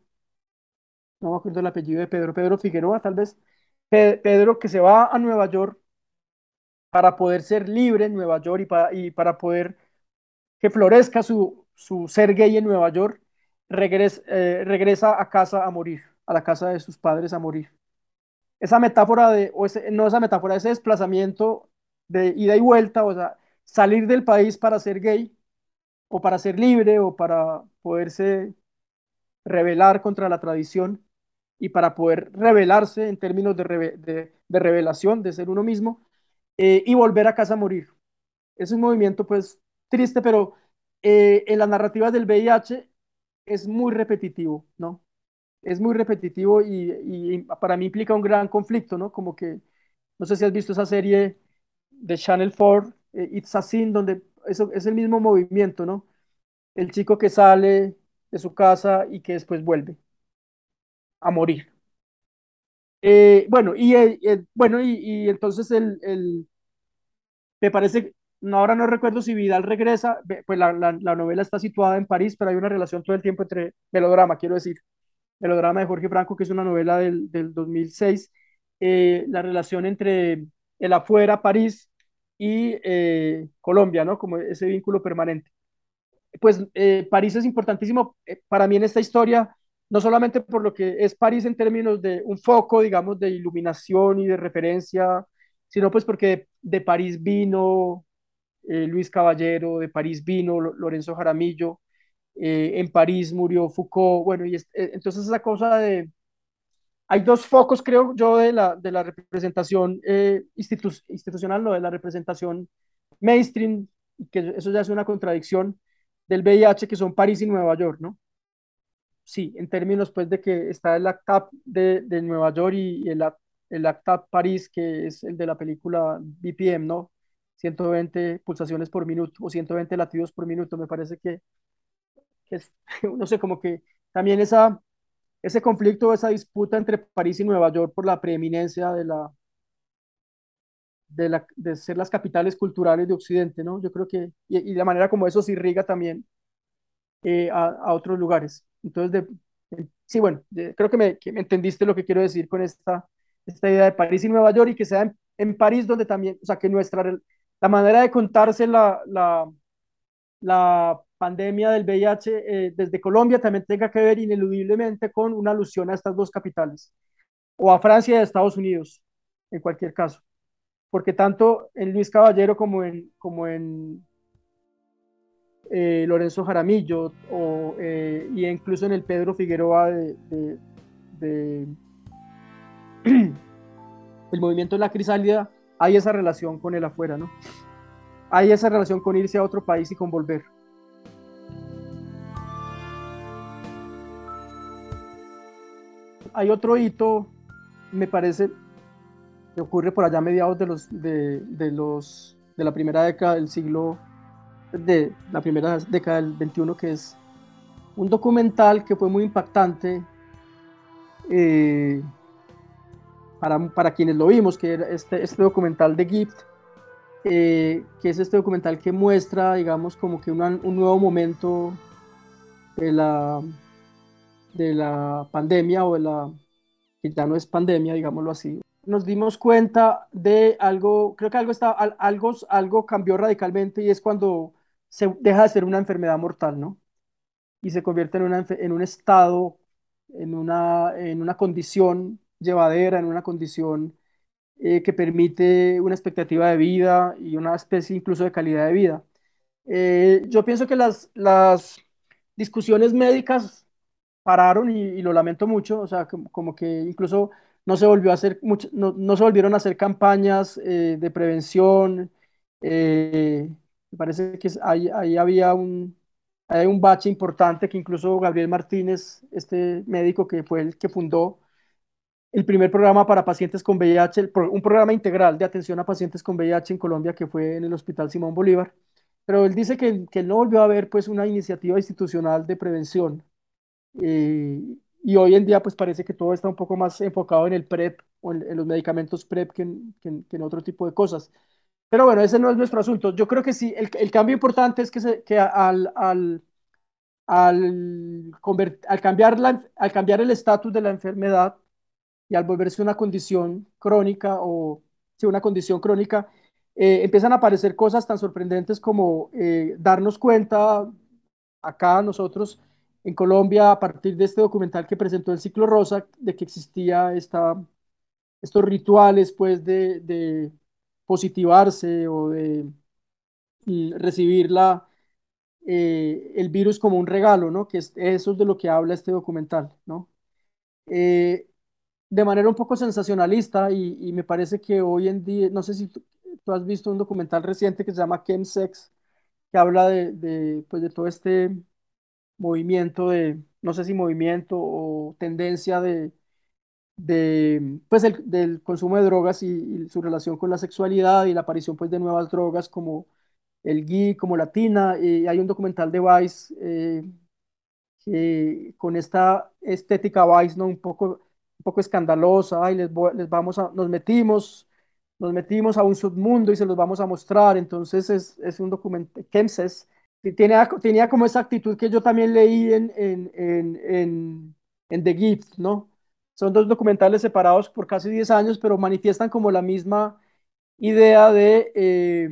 no me acuerdo el apellido de Pedro, Pedro Figueroa tal vez, Pedro que se va a Nueva York para poder ser libre en Nueva York y para, y para poder que florezca su, su ser gay en Nueva York, regresa, eh, regresa a casa a morir, a la casa de sus padres a morir esa metáfora de, o no esa metáfora, ese desplazamiento de ida y vuelta, o sea, salir del país para ser gay, o para ser libre, o para poderse rebelar contra la tradición, y para poder rebelarse en términos de, de, revelación, de ser uno mismo, eh, y volver a casa a morir. Es un movimiento, pues, triste, pero eh, en las narrativas del VIH es muy repetitivo, ¿no? Es muy repetitivo y, para mí implica un gran conflicto, ¿no? Como que, no sé si has visto esa serie de Channel 4, eh, It's a Sin, donde eso es el mismo movimiento, ¿no? El chico que sale de su casa y que después vuelve a morir. Eh, bueno, y, eh, bueno, y, entonces el, me parece ahora no recuerdo si Vidal regresa, pues la, la, la, novela está situada en París, pero hay una relación todo el tiempo entre melodrama, quiero decir, melodrama de Jorge Franco, que es una novela del, del 2006, eh, la relación entre el afuera, París, y eh, Colombia, ¿no? Como ese vínculo permanente. Pues eh, París es importantísimo para mí en esta historia, no solamente por lo que es París en términos de un foco, digamos, de iluminación y de referencia, sino pues porque de París vino eh, Luis Caballero, de París vino Lorenzo Jaramillo, eh, en París murió Foucault, bueno, y eh, entonces esa cosa de... Hay dos focos, creo yo, de la, de la representación institucional, no, de la representación mainstream, que eso ya es una contradicción del VIH, que son París y Nueva York, ¿no? Sí, en términos pues de que está el ACTAP de, de Nueva York y, el, el ACTAP París, que es el de la película BPM, ¿no? 120 pulsaciones por minuto o 120 latidos por minuto. Me parece que, es, [LAUGHS] no sé, como que también esa, ese conflicto, esa disputa entre París y Nueva York por la preeminencia de la, de, la, de ser las capitales culturales de Occidente, ¿no? Yo creo que, y, la manera como eso se irriga también eh, a, a, otros lugares. Entonces, de, sí, bueno, creo que me, que me, entendiste lo que quiero decir con esta, esta idea de París y Nueva York y que sea en, en París donde también, o sea, que nuestra la manera de contarse la, la, la pandemia del VIH eh, desde Colombia también tenga que ver ineludiblemente con una alusión a estas dos capitales, o a Francia y a Estados Unidos, en cualquier caso. Porque tanto en Luis Caballero como en, como en eh, Lorenzo Jaramillo, o, eh, y incluso en el Pedro Figueroa de, de, [CLEARS THROAT] el movimiento de la crisálida, hay esa relación con el afuera, ¿no? Hay esa relación con irse a otro país y con volver. Hay otro hito, me parece, que ocurre por allá a mediados de los de, los de la primera década del siglo de la primera década del 21 que es un documental que fue muy impactante eh, para, quienes lo vimos, que era este, este documental de Gift, eh, que es este documental que muestra, digamos, como que un nuevo momento de la, de la pandemia o de la, que ya no es pandemia, digámoslo así. Nos dimos cuenta de algo, creo que algo, está, algo, algo cambió radicalmente y es cuando se deja de ser una enfermedad mortal, ¿no? Y se convierte en, una, en un estado, en una, en una condición llevadera, en una condición eh, que permite una expectativa de vida y una especie incluso de calidad de vida. Eh, yo pienso que las, las discusiones médicas pararon y, lo lamento mucho, o sea, como, que incluso no se volvió a hacer no, no se volvieron a hacer campañas eh, de prevención. me parece que ahí, ahí había un, hay un bache importante que incluso Gabriel Martínez, este médico que fue el que fundó el primer programa para pacientes con VIH, un programa integral de atención a pacientes con VIH en Colombia que fue en el Hospital Simón Bolívar. Pero él dice que, que no volvió a haber pues, una iniciativa institucional de prevención. Eh, y hoy en día pues parece que todo está un poco más enfocado en el PrEP o en, los medicamentos PrEP que en, que, en, otro tipo de cosas. Pero bueno, ese no es nuestro asunto. Yo creo que sí, el, el cambio importante es que, se, que al, al, al, al, cambiar la, al cambiar el estatus de la enfermedad, y al volverse una condición crónica o si una condición crónica, eh, empiezan a aparecer cosas tan sorprendentes como eh, darnos cuenta acá nosotros en Colombia a partir de este documental que presentó el Ciclo Rosa de que existía esta, estos rituales pues de, de positivarse o de recibir la, eh, el virus como un regalo, ¿no? Que es, eso es de lo que habla este documental, ¿no? de manera un poco sensacionalista y, me parece que hoy en día, no sé si tú, has visto un documental reciente que se llama Chemsex, que habla de, pues de todo este movimiento de, no sé si movimiento o tendencia de, de pues el, del consumo de drogas y, su relación con la sexualidad y la aparición pues de nuevas drogas como el gui, como la tina, y hay un documental de Vice eh, que con esta estética Vice, ¿no? Un poco un poco escandalosa, y les, les vamos a, nos metimos nos metimos a un submundo y se los vamos a mostrar. Entonces es, es un documento, Kemses, tenía, tenía como esa actitud que yo también leí en, en, en, The Gift, ¿no? Son dos documentales separados por casi 10 años, pero manifiestan como la misma idea de, eh,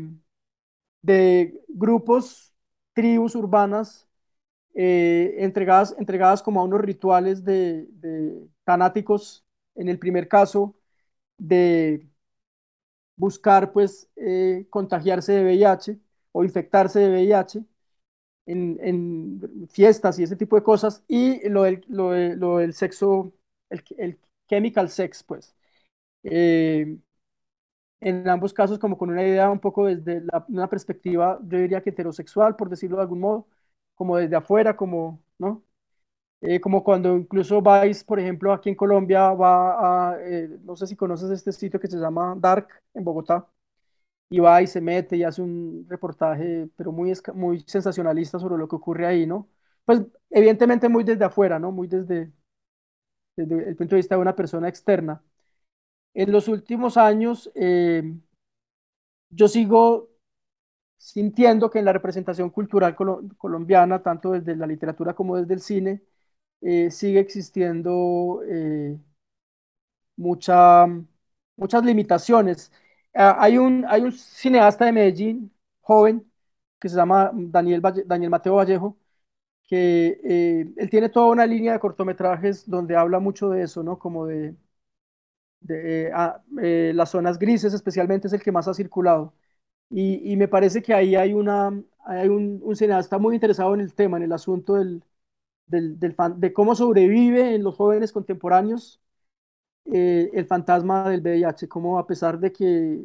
de grupos, tribus urbanas eh, entregadas, entregadas como a unos rituales de, de fanáticos, en el primer caso, de buscar pues eh, contagiarse de VIH o infectarse de VIH en, fiestas y ese tipo de cosas, y lo del, lo, del sexo, el, el, chemical sex, pues. Eh, en ambos casos como con una idea un poco desde una perspectiva, yo diría que heterosexual, por decirlo de algún modo, como desde afuera, como, ¿no? Eh, como cuando incluso vais, por ejemplo, aquí en Colombia, va a, eh, no sé si conoces este sitio que se llama Dark en Bogotá, y va y se mete y hace un reportaje, pero muy, muy sensacionalista sobre lo que ocurre ahí, ¿no? Pues evidentemente muy desde afuera, ¿no? Muy desde, desde el punto de vista de una persona externa. En los últimos años, eh, yo sigo sintiendo que en la representación cultural colombiana, tanto desde la literatura como desde el cine, eh, sigue existiendo eh, mucha, muchas limitaciones. Ah, hay, un, cineasta de Medellín, joven, que se llama Daniel, Daniel Mateo Vallejo, que eh, él tiene toda una línea de cortometrajes donde habla mucho de eso, ¿no? Como de, de ah, las zonas grises, especialmente es el que más ha circulado. Y, me parece que ahí hay, una, un, cineasta muy interesado en el tema, en el asunto del, del, de cómo sobrevive en los jóvenes contemporáneos eh, el fantasma del VIH, como a pesar de que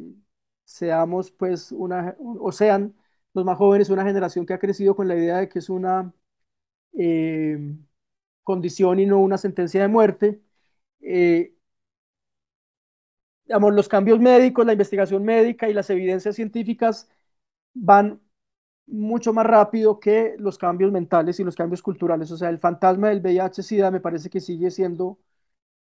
seamos, pues, una, o sean los más jóvenes, una generación que ha crecido con la idea de que es una eh, condición y no una sentencia de muerte, eh, digamos, los cambios médicos, la investigación médica y las evidencias científicas van mucho más rápido que los cambios mentales y los cambios culturales. O sea, el fantasma del VIH-Sida me parece que sigue siendo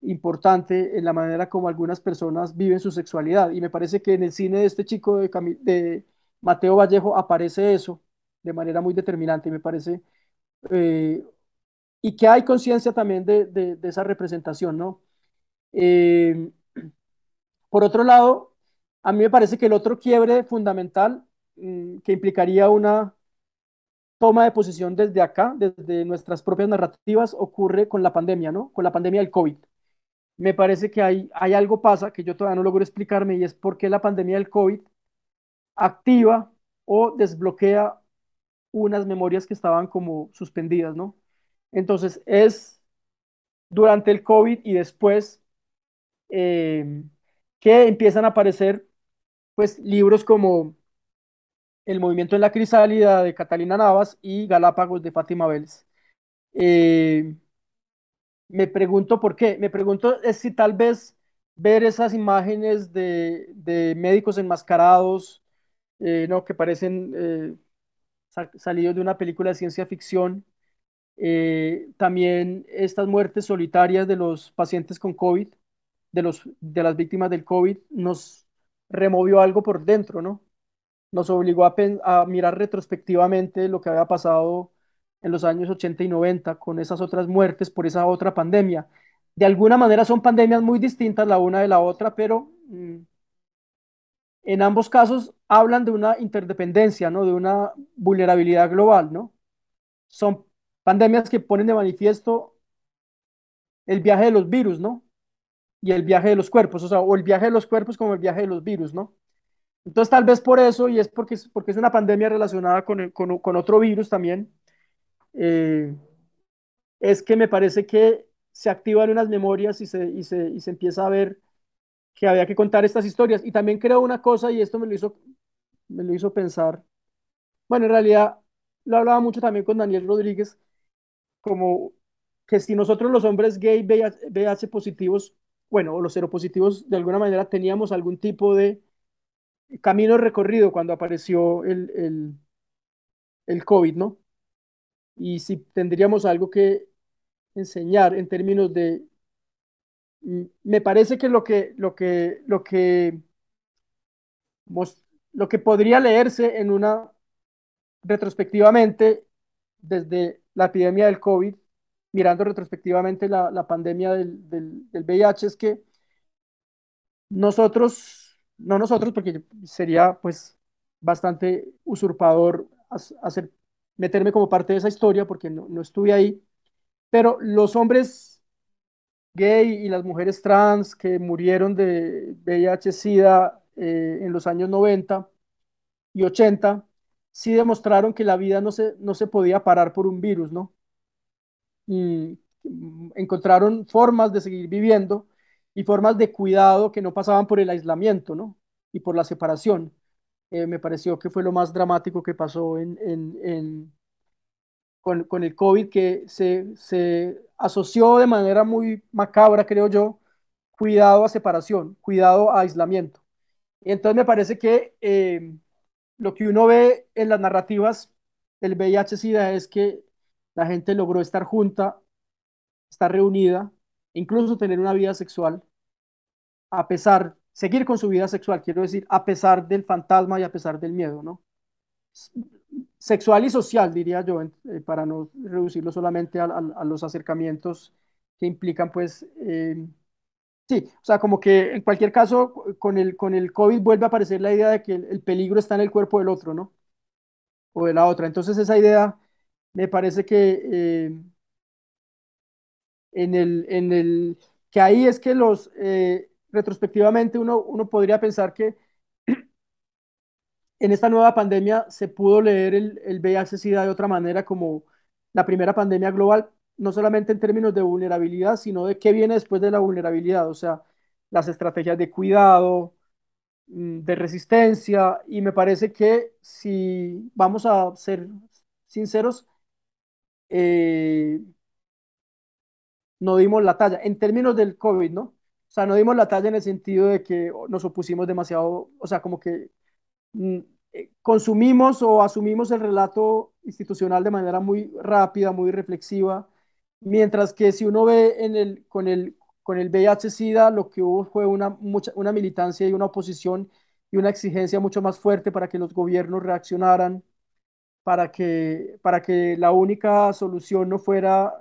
importante en la manera como algunas personas viven su sexualidad. Y me parece que en el cine de este chico de, de Mateo Vallejo aparece eso de manera muy determinante, me parece. Eh, y que hay conciencia también de, de, esa representación, ¿no? Eh, por otro lado, a mí me parece que el otro quiebre fundamental Mm, que implicaría una toma de posición desde acá, desde nuestras propias narrativas, ocurre con la pandemia, ¿no? Con la pandemia del COVID. Me parece que hay, hay algo pasa que yo todavía no logro explicarme y es por qué la pandemia del COVID activa o desbloquea unas memorias que estaban como suspendidas, ¿no? Entonces es durante el COVID y después eh, que empiezan a aparecer pues libros como el movimiento en la crisálida de Catalina Navas y Galápagos de Fátima Vélez. Eh, me pregunto por qué. Me pregunto es si tal vez ver esas imágenes de, médicos enmascarados, eh, ¿no? que parecen eh, salidos de una película de ciencia ficción, también estas muertes solitarias de los pacientes con COVID, de, los, de las víctimas del COVID, nos removió algo por dentro, ¿no? nos obligó a, mirar retrospectivamente lo que había pasado en los años 80 y 90 con esas otras muertes por esa otra pandemia. De alguna manera son pandemias muy distintas la una de la otra, pero mm, en ambos casos hablan de una interdependencia, ¿no? De una vulnerabilidad global, ¿no? Son pandemias que ponen de manifiesto el viaje de los virus, ¿no? Y el viaje de los cuerpos, o sea, o el viaje de los cuerpos como el viaje de los virus, ¿no? Entonces, tal vez por eso, y es porque, porque es una pandemia relacionada con, con, otro virus también, eh, es que me parece que se activan unas memorias y se, y se, y se empieza a ver que había que contar estas historias. Y también creo una cosa, y esto me lo hizo, me lo hizo pensar, bueno, en realidad lo hablaba mucho también con Daniel Rodríguez, como que si nosotros los hombres gay VH, positivos, bueno, o los seropositivos, de alguna manera teníamos algún tipo de camino recorrido cuando apareció el, el, el COVID, ¿no? Y si tendríamos algo que enseñar en términos de... Mm, me parece que lo que, lo que, lo que lo que podría leerse en una retrospectivamente desde la epidemia del COVID, mirando retrospectivamente la, pandemia del, del, del, VIH, es que nosotros, no nosotros, porque sería pues bastante usurpador hacer, meterme como parte de esa historia, porque no, no estuve ahí, pero los hombres gay y las mujeres trans que murieron de VIH-Sida eh, en los años 90 y 80, sí demostraron que la vida no se, no se podía parar por un virus, ¿no? Y encontraron formas de seguir viviendo y formas de cuidado que no pasaban por el aislamiento, ¿no? Y por la separación. Eh, me pareció que fue lo más dramático que pasó en, en, con, con, el COVID, que se, se asoció de manera muy macabra, creo yo, cuidado a separación, cuidado a aislamiento. Y entonces me parece que eh, lo que uno ve en las narrativas del VIH-Sida es que la gente logró estar junta, estar reunida, incluso tener una vida sexual, a pesar, seguir con su vida sexual, quiero decir, a pesar del fantasma y a pesar del miedo, ¿no? Sexual y social, diría yo, eh, para no reducirlo solamente a, los acercamientos que implican, pues, eh, Sí, o sea, como que en cualquier caso, con el, con el COVID vuelve a aparecer la idea de que el, peligro está en el cuerpo del otro, ¿no? O de la otra. Entonces esa idea me parece que eh, en el, en el, que ahí es que los, retrospectivamente uno, uno podría pensar que en esta nueva pandemia se pudo leer el, el VIH-Sida de otra manera como la primera pandemia global, no solamente en términos de vulnerabilidad, sino de qué viene después de la vulnerabilidad, o sea, las estrategias de cuidado, mm, de resistencia, y me parece que si vamos a ser sinceros, eh, no dimos la talla en términos del COVID, ¿no? O sea, no dimos la talla en el sentido de que nos opusimos demasiado, o sea, como que mm, eh, consumimos o asumimos el relato institucional de manera muy rápida, muy reflexiva, Mientras que si uno ve en el, con, el, con el VIH-Sida, lo que hubo fue una, mucha, una militancia y una oposición y una exigencia mucho más fuerte para que los gobiernos reaccionaran, para que, para que la única solución no fuera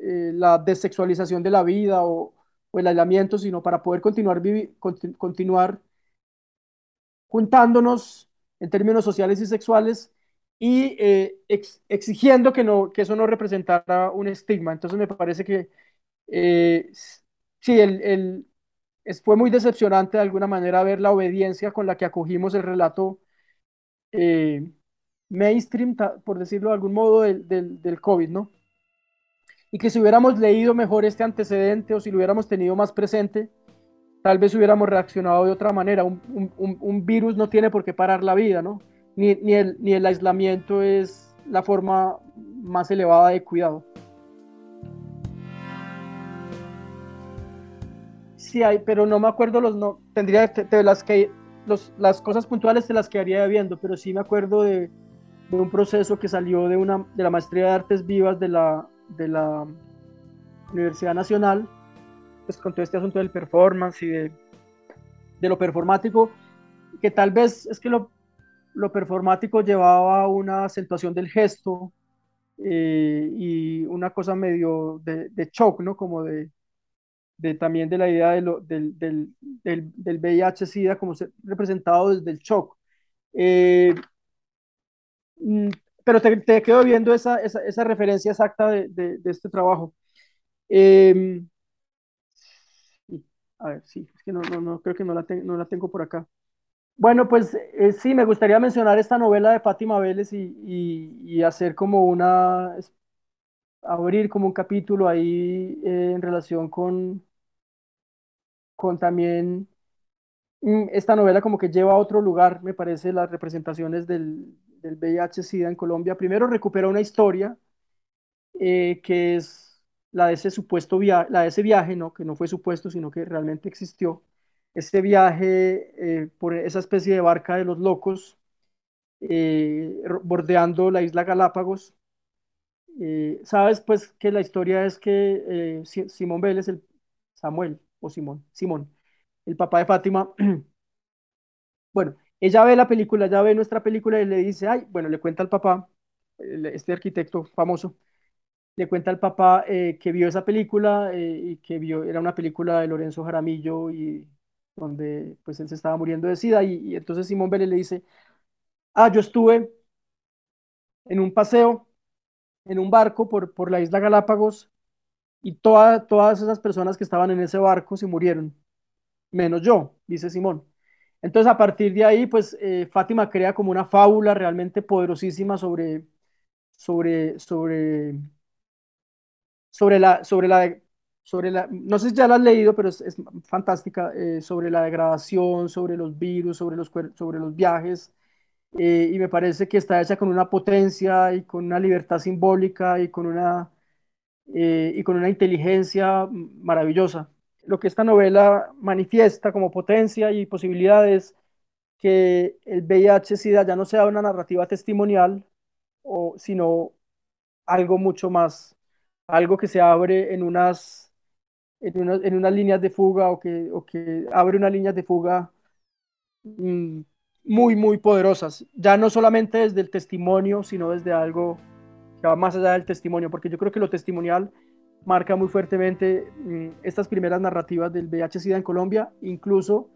eh, la desexualización de la vida o, o, el aislamiento, sino para poder continuar, continuar juntándonos en términos sociales y sexuales y eh, exigiendo que, no, que eso no representara un estigma. Entonces me parece que eh, sí, el, el, fue muy decepcionante de alguna manera ver la obediencia con la que acogimos el relato eh, mainstream, por decirlo de algún modo, del, del, COVID, ¿no? Y que si hubiéramos leído mejor este antecedente o si lo hubiéramos tenido más presente, tal vez hubiéramos reaccionado de otra manera. Un, un, un virus no tiene por qué parar la vida, ¿no? ni, ni, el, ni el aislamiento es la forma más elevada de cuidado. Sí hay, pero no me acuerdo los no tendría de, las que los, las cosas puntuales de las que haría viendo, pero sí me acuerdo de, de, un proceso que salió de una de la maestría de artes vivas de la de la Universidad Nacional, pues con todo este asunto del performance y de, lo performático, que tal vez es que lo lo performático llevaba una acentuación del gesto eh, y una cosa medio de, de, shock, ¿no? Como de, de, también de la idea de del, del, del, del VIH-Sida como representado desde el shock. Eh, mm, pero te, te, quedo viendo esa, esa, esa referencia exacta de, de este trabajo. Eh, a ver, sí, es que no, no, no creo que no la, te, no la tengo por acá. Bueno, pues eh, sí, me gustaría mencionar esta novela de Fátima Vélez y, y, hacer como una, abrir como un capítulo ahí eh, en relación con, con también mm, esta novela como que lleva a otro lugar, me parece, las representaciones del, del VIH-Sida en Colombia. Primero recupera una historia eh, que es la de ese supuesto viaje, la de ese viaje, ¿no? que no fue supuesto, sino que realmente existió este viaje eh, por esa especie de barca de los locos, eh, bordeando la isla Galápagos. Sabes pues que la historia es que Simón Vélez, el Samuel o Simón, Simón, el papá de Fátima, [CLEARS THROAT] bueno, ella ve la película, ya ve nuestra película y le dice, ay, bueno, le cuenta al papá, este arquitecto famoso, le cuenta al papá eh, que vio esa película eh, y que vio, era una película de Lorenzo Jaramillo y donde pues él se estaba muriendo de sida y, entonces Simón Vélez le dice, ah, yo estuve en un paseo, en un barco por, por la isla Galápagos y todas esas personas que estaban en ese barco se murieron, menos yo, dice Simón. Entonces a partir de ahí, pues eh, Fátima crea como una fábula realmente poderosísima sobre, sobre, sobre sobre la, sobre la, sobre la, no sé si ya la has leído, pero es, fantástica, eh, sobre la degradación, sobre los virus, sobre los, sobre los viajes, eh, y me parece que está hecha con una potencia y con una libertad simbólica y con una, y con una inteligencia maravillosa. Lo que esta novela manifiesta como potencia y posibilidades que el VIH-Sida ya no sea una narrativa testimonial, o, sino algo mucho más algo que se abre en unas, en, unas líneas de fuga o que, o que abre unas líneas de fuga mm, muy, muy poderosas. Ya no solamente desde el testimonio, sino desde algo que va más allá del testimonio, porque yo creo que lo testimonial marca muy fuertemente mm, estas primeras narrativas del VIH-Sida en Colombia, incluso,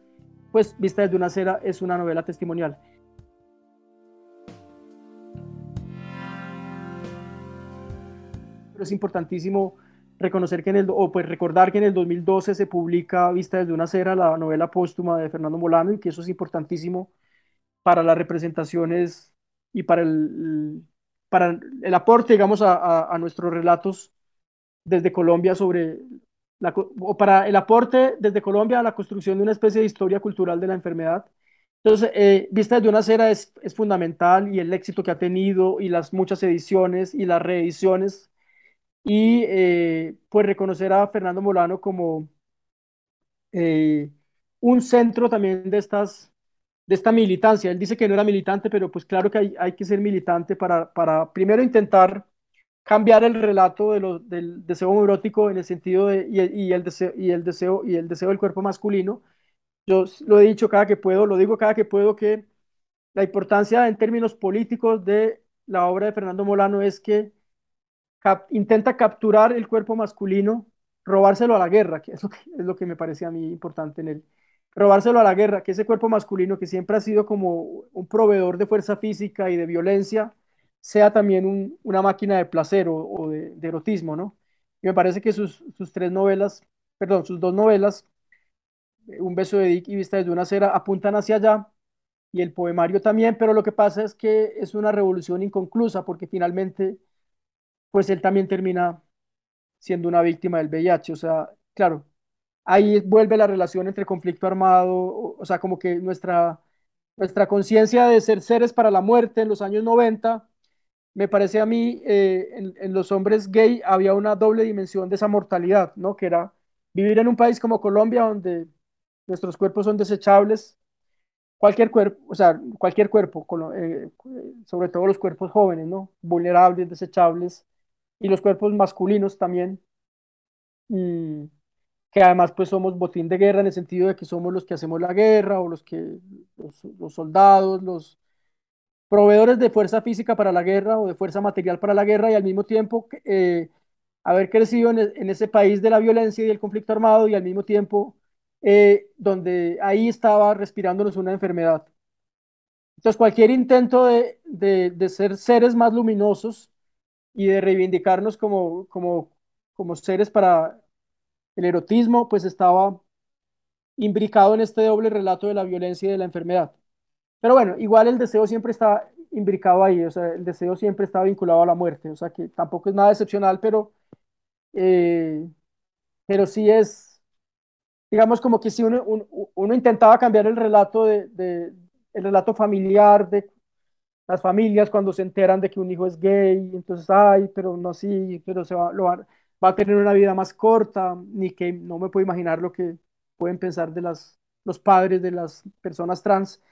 pues, Vista desde una acera es una novela testimonial. es importantísimo reconocer que en el, o pues recordar que en el 2012 se publica Vista desde una cera, la novela póstuma de Fernando Molano, y que eso es importantísimo para las representaciones y para el, para el aporte, digamos, a, a, nuestros relatos desde Colombia sobre, la, o para el aporte desde Colombia a la construcción de una especie de historia cultural de la enfermedad. Entonces, eh, Vista desde una cera es, es fundamental y el éxito que ha tenido y las muchas ediciones y las reediciones y eh, pues reconocer a Fernando Molano como eh, un centro también de estas de esta militancia. Él dice que no era militante, pero pues claro que hay, hay que ser militante para, para primero intentar cambiar el relato de lo, del deseo erótico en el sentido de, y, y, el deseo, y, el deseo, y el deseo del cuerpo masculino. Yo lo he dicho cada que puedo, lo digo cada que puedo, que la importancia en términos políticos de la obra de Fernando Molano es que intenta capturar el cuerpo masculino, robárselo a la guerra, que es lo que, es lo que me parece a mí importante en él. Robárselo a la guerra, que ese cuerpo masculino que siempre ha sido como un proveedor de fuerza física y de violencia, sea también una máquina de placer o, de, erotismo, ¿no? Y me parece que sus, sus tres novelas, perdón, sus dos novelas, Un beso de Dick y Vista desde una cera, apuntan hacia allá, y el poemario también, pero lo que pasa es que es una revolución inconclusa, porque finalmente pues él también termina siendo una víctima del VIH. O sea, claro, ahí vuelve la relación entre conflicto armado, o, sea, como que nuestra, nuestra conciencia de ser seres para la muerte en los años 90, me parece a mí, eh, en, los hombres gay había una doble dimensión de esa mortalidad, ¿no? Que era vivir en un país como Colombia, donde nuestros cuerpos son desechables, cualquier cuerpo, o sea, cualquier cuerpo, eh, sobre todo los cuerpos jóvenes, ¿no? Vulnerables, desechables, y los cuerpos masculinos también, que además pues somos botín de guerra en el sentido de que somos los que hacemos la guerra o los que los, soldados, los proveedores de fuerza física para la guerra o de fuerza material para la guerra y al mismo tiempo eh, haber crecido en, en, ese país de la violencia y el conflicto armado y al mismo tiempo eh, donde ahí estaba respirándonos una enfermedad. Entonces cualquier intento de, de, de ser seres más luminosos y de reivindicarnos como, como, como seres para el erotismo, pues estaba imbricado en este doble relato de la violencia y de la enfermedad. Pero bueno, igual el deseo siempre está imbricado ahí, o sea, el deseo siempre está vinculado a la muerte, o sea que tampoco es nada excepcional, pero, eh, pero sí es, digamos como que si uno, uno, intentaba cambiar el relato de, de, el relato familiar de las familias cuando se enteran de que un hijo es gay, entonces, ay, pero no, sí, pero se va, lo va, a tener una vida más corta, ni que no me puedo imaginar lo que pueden pensar de las, los padres de las personas trans.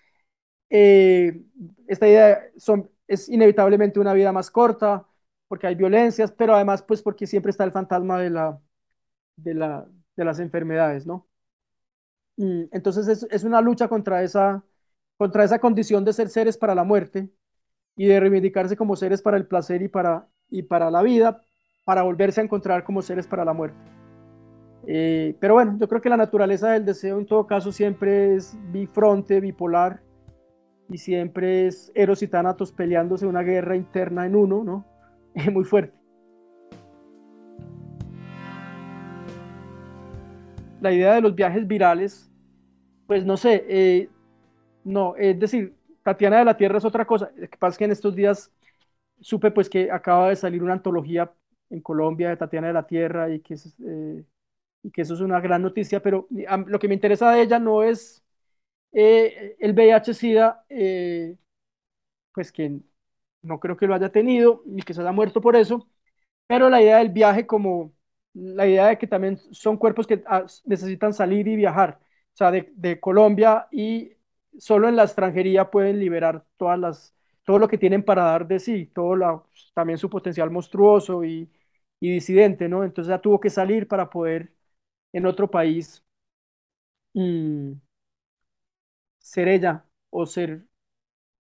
Eh, esta idea son, es inevitablemente una vida más corta, porque hay violencias, pero además, pues, porque siempre está el fantasma de, la, de, la, de las enfermedades, ¿no? entonces es, es una lucha contra esa contra esa condición de ser seres para la muerte y de reivindicarse como seres para el placer y para, y para la vida, para volverse a encontrar como seres para la muerte. Eh, pero bueno, yo creo que la naturaleza del deseo en todo caso siempre es bifronte, bipolar, y siempre es Eros y Thanatos peleándose una guerra interna en uno, ¿no? [LAUGHS] Es muy fuerte. La idea de los viajes virales, pues no sé, eh, no, es decir, Tatiana de la Tierra es otra cosa. Lo que pasa es que en estos días supe pues que acaba de salir una antología en Colombia de Tatiana de la Tierra y que, eh, y que eso es una gran noticia, pero lo que me interesa de ella no es eh, el VIH-Sida, eh, pues que no creo que lo haya tenido ni que se haya muerto por eso, pero la idea del viaje como la idea de que también son cuerpos que ah, necesitan salir y viajar, o sea, de, Colombia y solo en la extranjería pueden liberar todas las, todo lo que tienen para dar de sí, todo también su potencial monstruoso y, y disidente, ¿no? Entonces ya tuvo que salir para poder en otro país ser ella o ser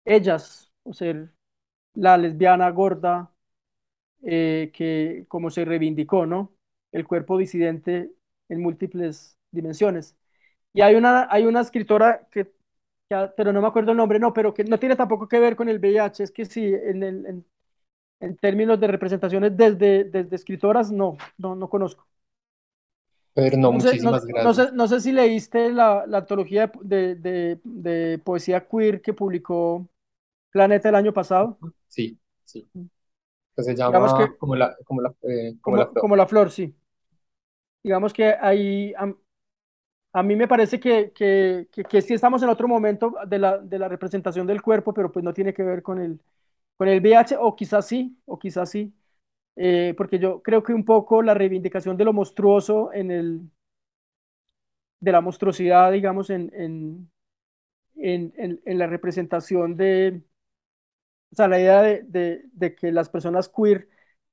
ellas o ser la lesbiana gorda eh, que como se reivindicó, ¿no? El cuerpo disidente en múltiples dimensiones. Y hay una, hay una escritora que pero no me acuerdo el nombre, no, pero que no tiene tampoco que ver con el VIH, es que sí, en, el, en, términos de representaciones desde, desde escritoras, no, no, no conozco. Pero no, muchísimas gracias. No sé, si leíste la, la antología de, de, de, poesía queer que publicó Planeta el año pasado. Sí, sí. Que se llama como, la, como, la, eh, como, la flor. como la flor, sí. Digamos que ahí a mí me parece que, que, que, sí estamos en otro momento de la, de la, representación del cuerpo, pero pues no tiene que ver con el, con el VIH, o quizás sí, o quizás sí, eh, porque yo creo que un poco la reivindicación de lo monstruoso en el, de la monstruosidad, digamos, en, en, en, en la representación de, o sea, la idea de, de, que las personas queer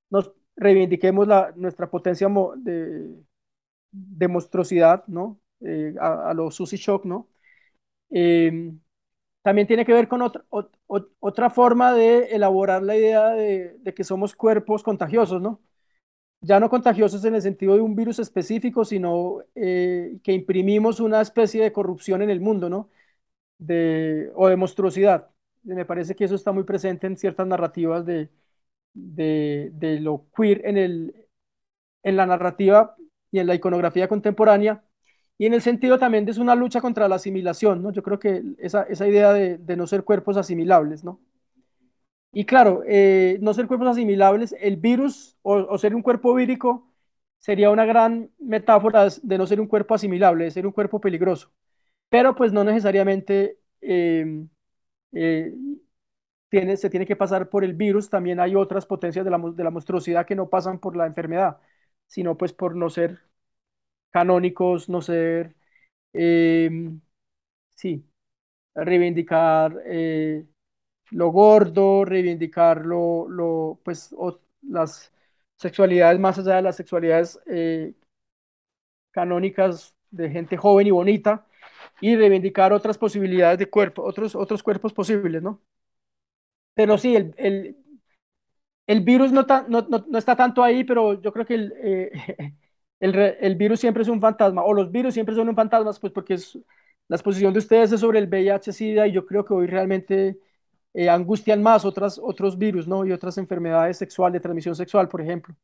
nos reivindiquemos la, nuestra potencia de, de monstruosidad, ¿no? Eh, a, los Susi Shock, ¿no? Eh, también tiene que ver con otra, otra forma de elaborar la idea de, que somos cuerpos contagiosos, ¿no? Ya no contagiosos en el sentido de un virus específico, sino eh, que imprimimos una especie de corrupción en el mundo, ¿no? De, o de monstruosidad. Me parece que eso está muy presente en ciertas narrativas de, de, de lo queer en, el, en la narrativa y en la iconografía contemporánea, y en el sentido también de es una lucha contra la asimilación, ¿no? Yo creo que esa, esa idea de, no ser cuerpos asimilables, ¿no? Y claro, eh, no ser cuerpos asimilables, el virus o, ser un cuerpo vírico sería una gran metáfora de no ser un cuerpo asimilable, de ser un cuerpo peligroso. Pero pues no necesariamente em, eh, tiene, se tiene que pasar por el virus, también hay otras potencias de la, de la monstruosidad que no pasan por la enfermedad, sino pues por no ser canónicos, no ser, em, sí, reivindicar eh, lo gordo, reivindicar lo, lo pues, las sexualidades más allá de las sexualidades eh, canónicas de gente joven y bonita y reivindicar otras posibilidades de cuerpo, otros, otros cuerpos posibles, ¿no? Pero sí, el, el, el virus no, no, no, está tanto ahí, pero yo creo que el, eh, [LAUGHS] el, virus siempre es un fantasma, o los virus siempre son un fantasma, pues porque la exposición de ustedes es sobre el VIH-Sida y yo creo que hoy realmente eh, angustian más otras, otros virus, ¿no? Y otras enfermedades sexuales, de transmisión sexual, por ejemplo.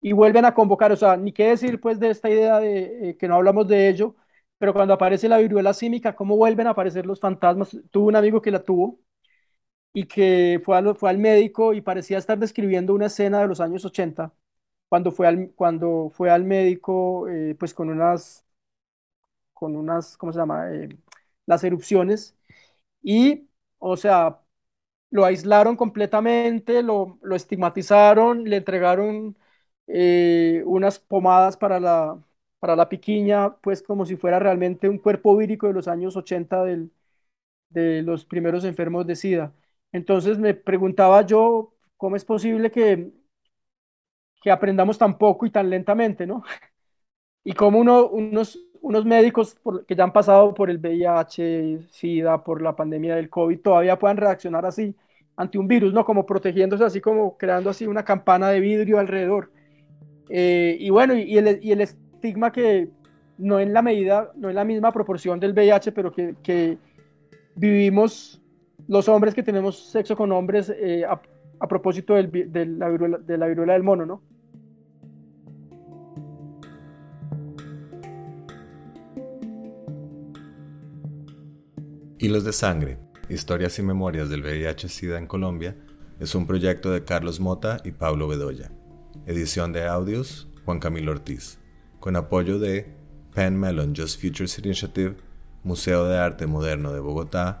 Y vuelven a convocar, o sea, ni qué decir pues de esta idea de eh, que no hablamos de ello, pero cuando aparece la viruela símica, ¿cómo vuelven a aparecer los fantasmas? Tuve un amigo que la tuvo y que fue, fue al médico y parecía estar describiendo una escena de los años 80 cuando fue al, cuando fue al médico, eh, pues con unas, con unas, ¿cómo se llama? Eh, las erupciones. Y, o sea, lo aislaron completamente, lo, lo estigmatizaron, le entregaron eh, unas pomadas para la, para la piquiña, pues como si fuera realmente un cuerpo vírico de los años 80 del, de los primeros enfermos de SIDA. Entonces me preguntaba yo, ¿cómo es posible que que aprendamos tan poco y tan lentamente, ¿no? y cómo uno, unos, unos médicos que ya han pasado por el VIH, SIDA, por la pandemia del COVID, todavía puedan reaccionar así ante un virus, ¿no? Como protegiéndose así, como creando así una campana de vidrio alrededor. Eh, y bueno, y el, y el, estigma que no en la medida, no en la misma proporción del VIH, pero que, que vivimos los hombres que tenemos sexo con hombres eh, a, propósito de, la viruela, de la viruela del mono, ¿no? Hilos de Sangre, Historias y Memorias del VIH-Sida en Colombia, es un proyecto de Carlos Mota y Pablo Bedoya. Edición de audios, Juan Camilo Ortiz. Con apoyo de Penn Mellon Just Futures Initiative, Museo de Arte Moderno de Bogotá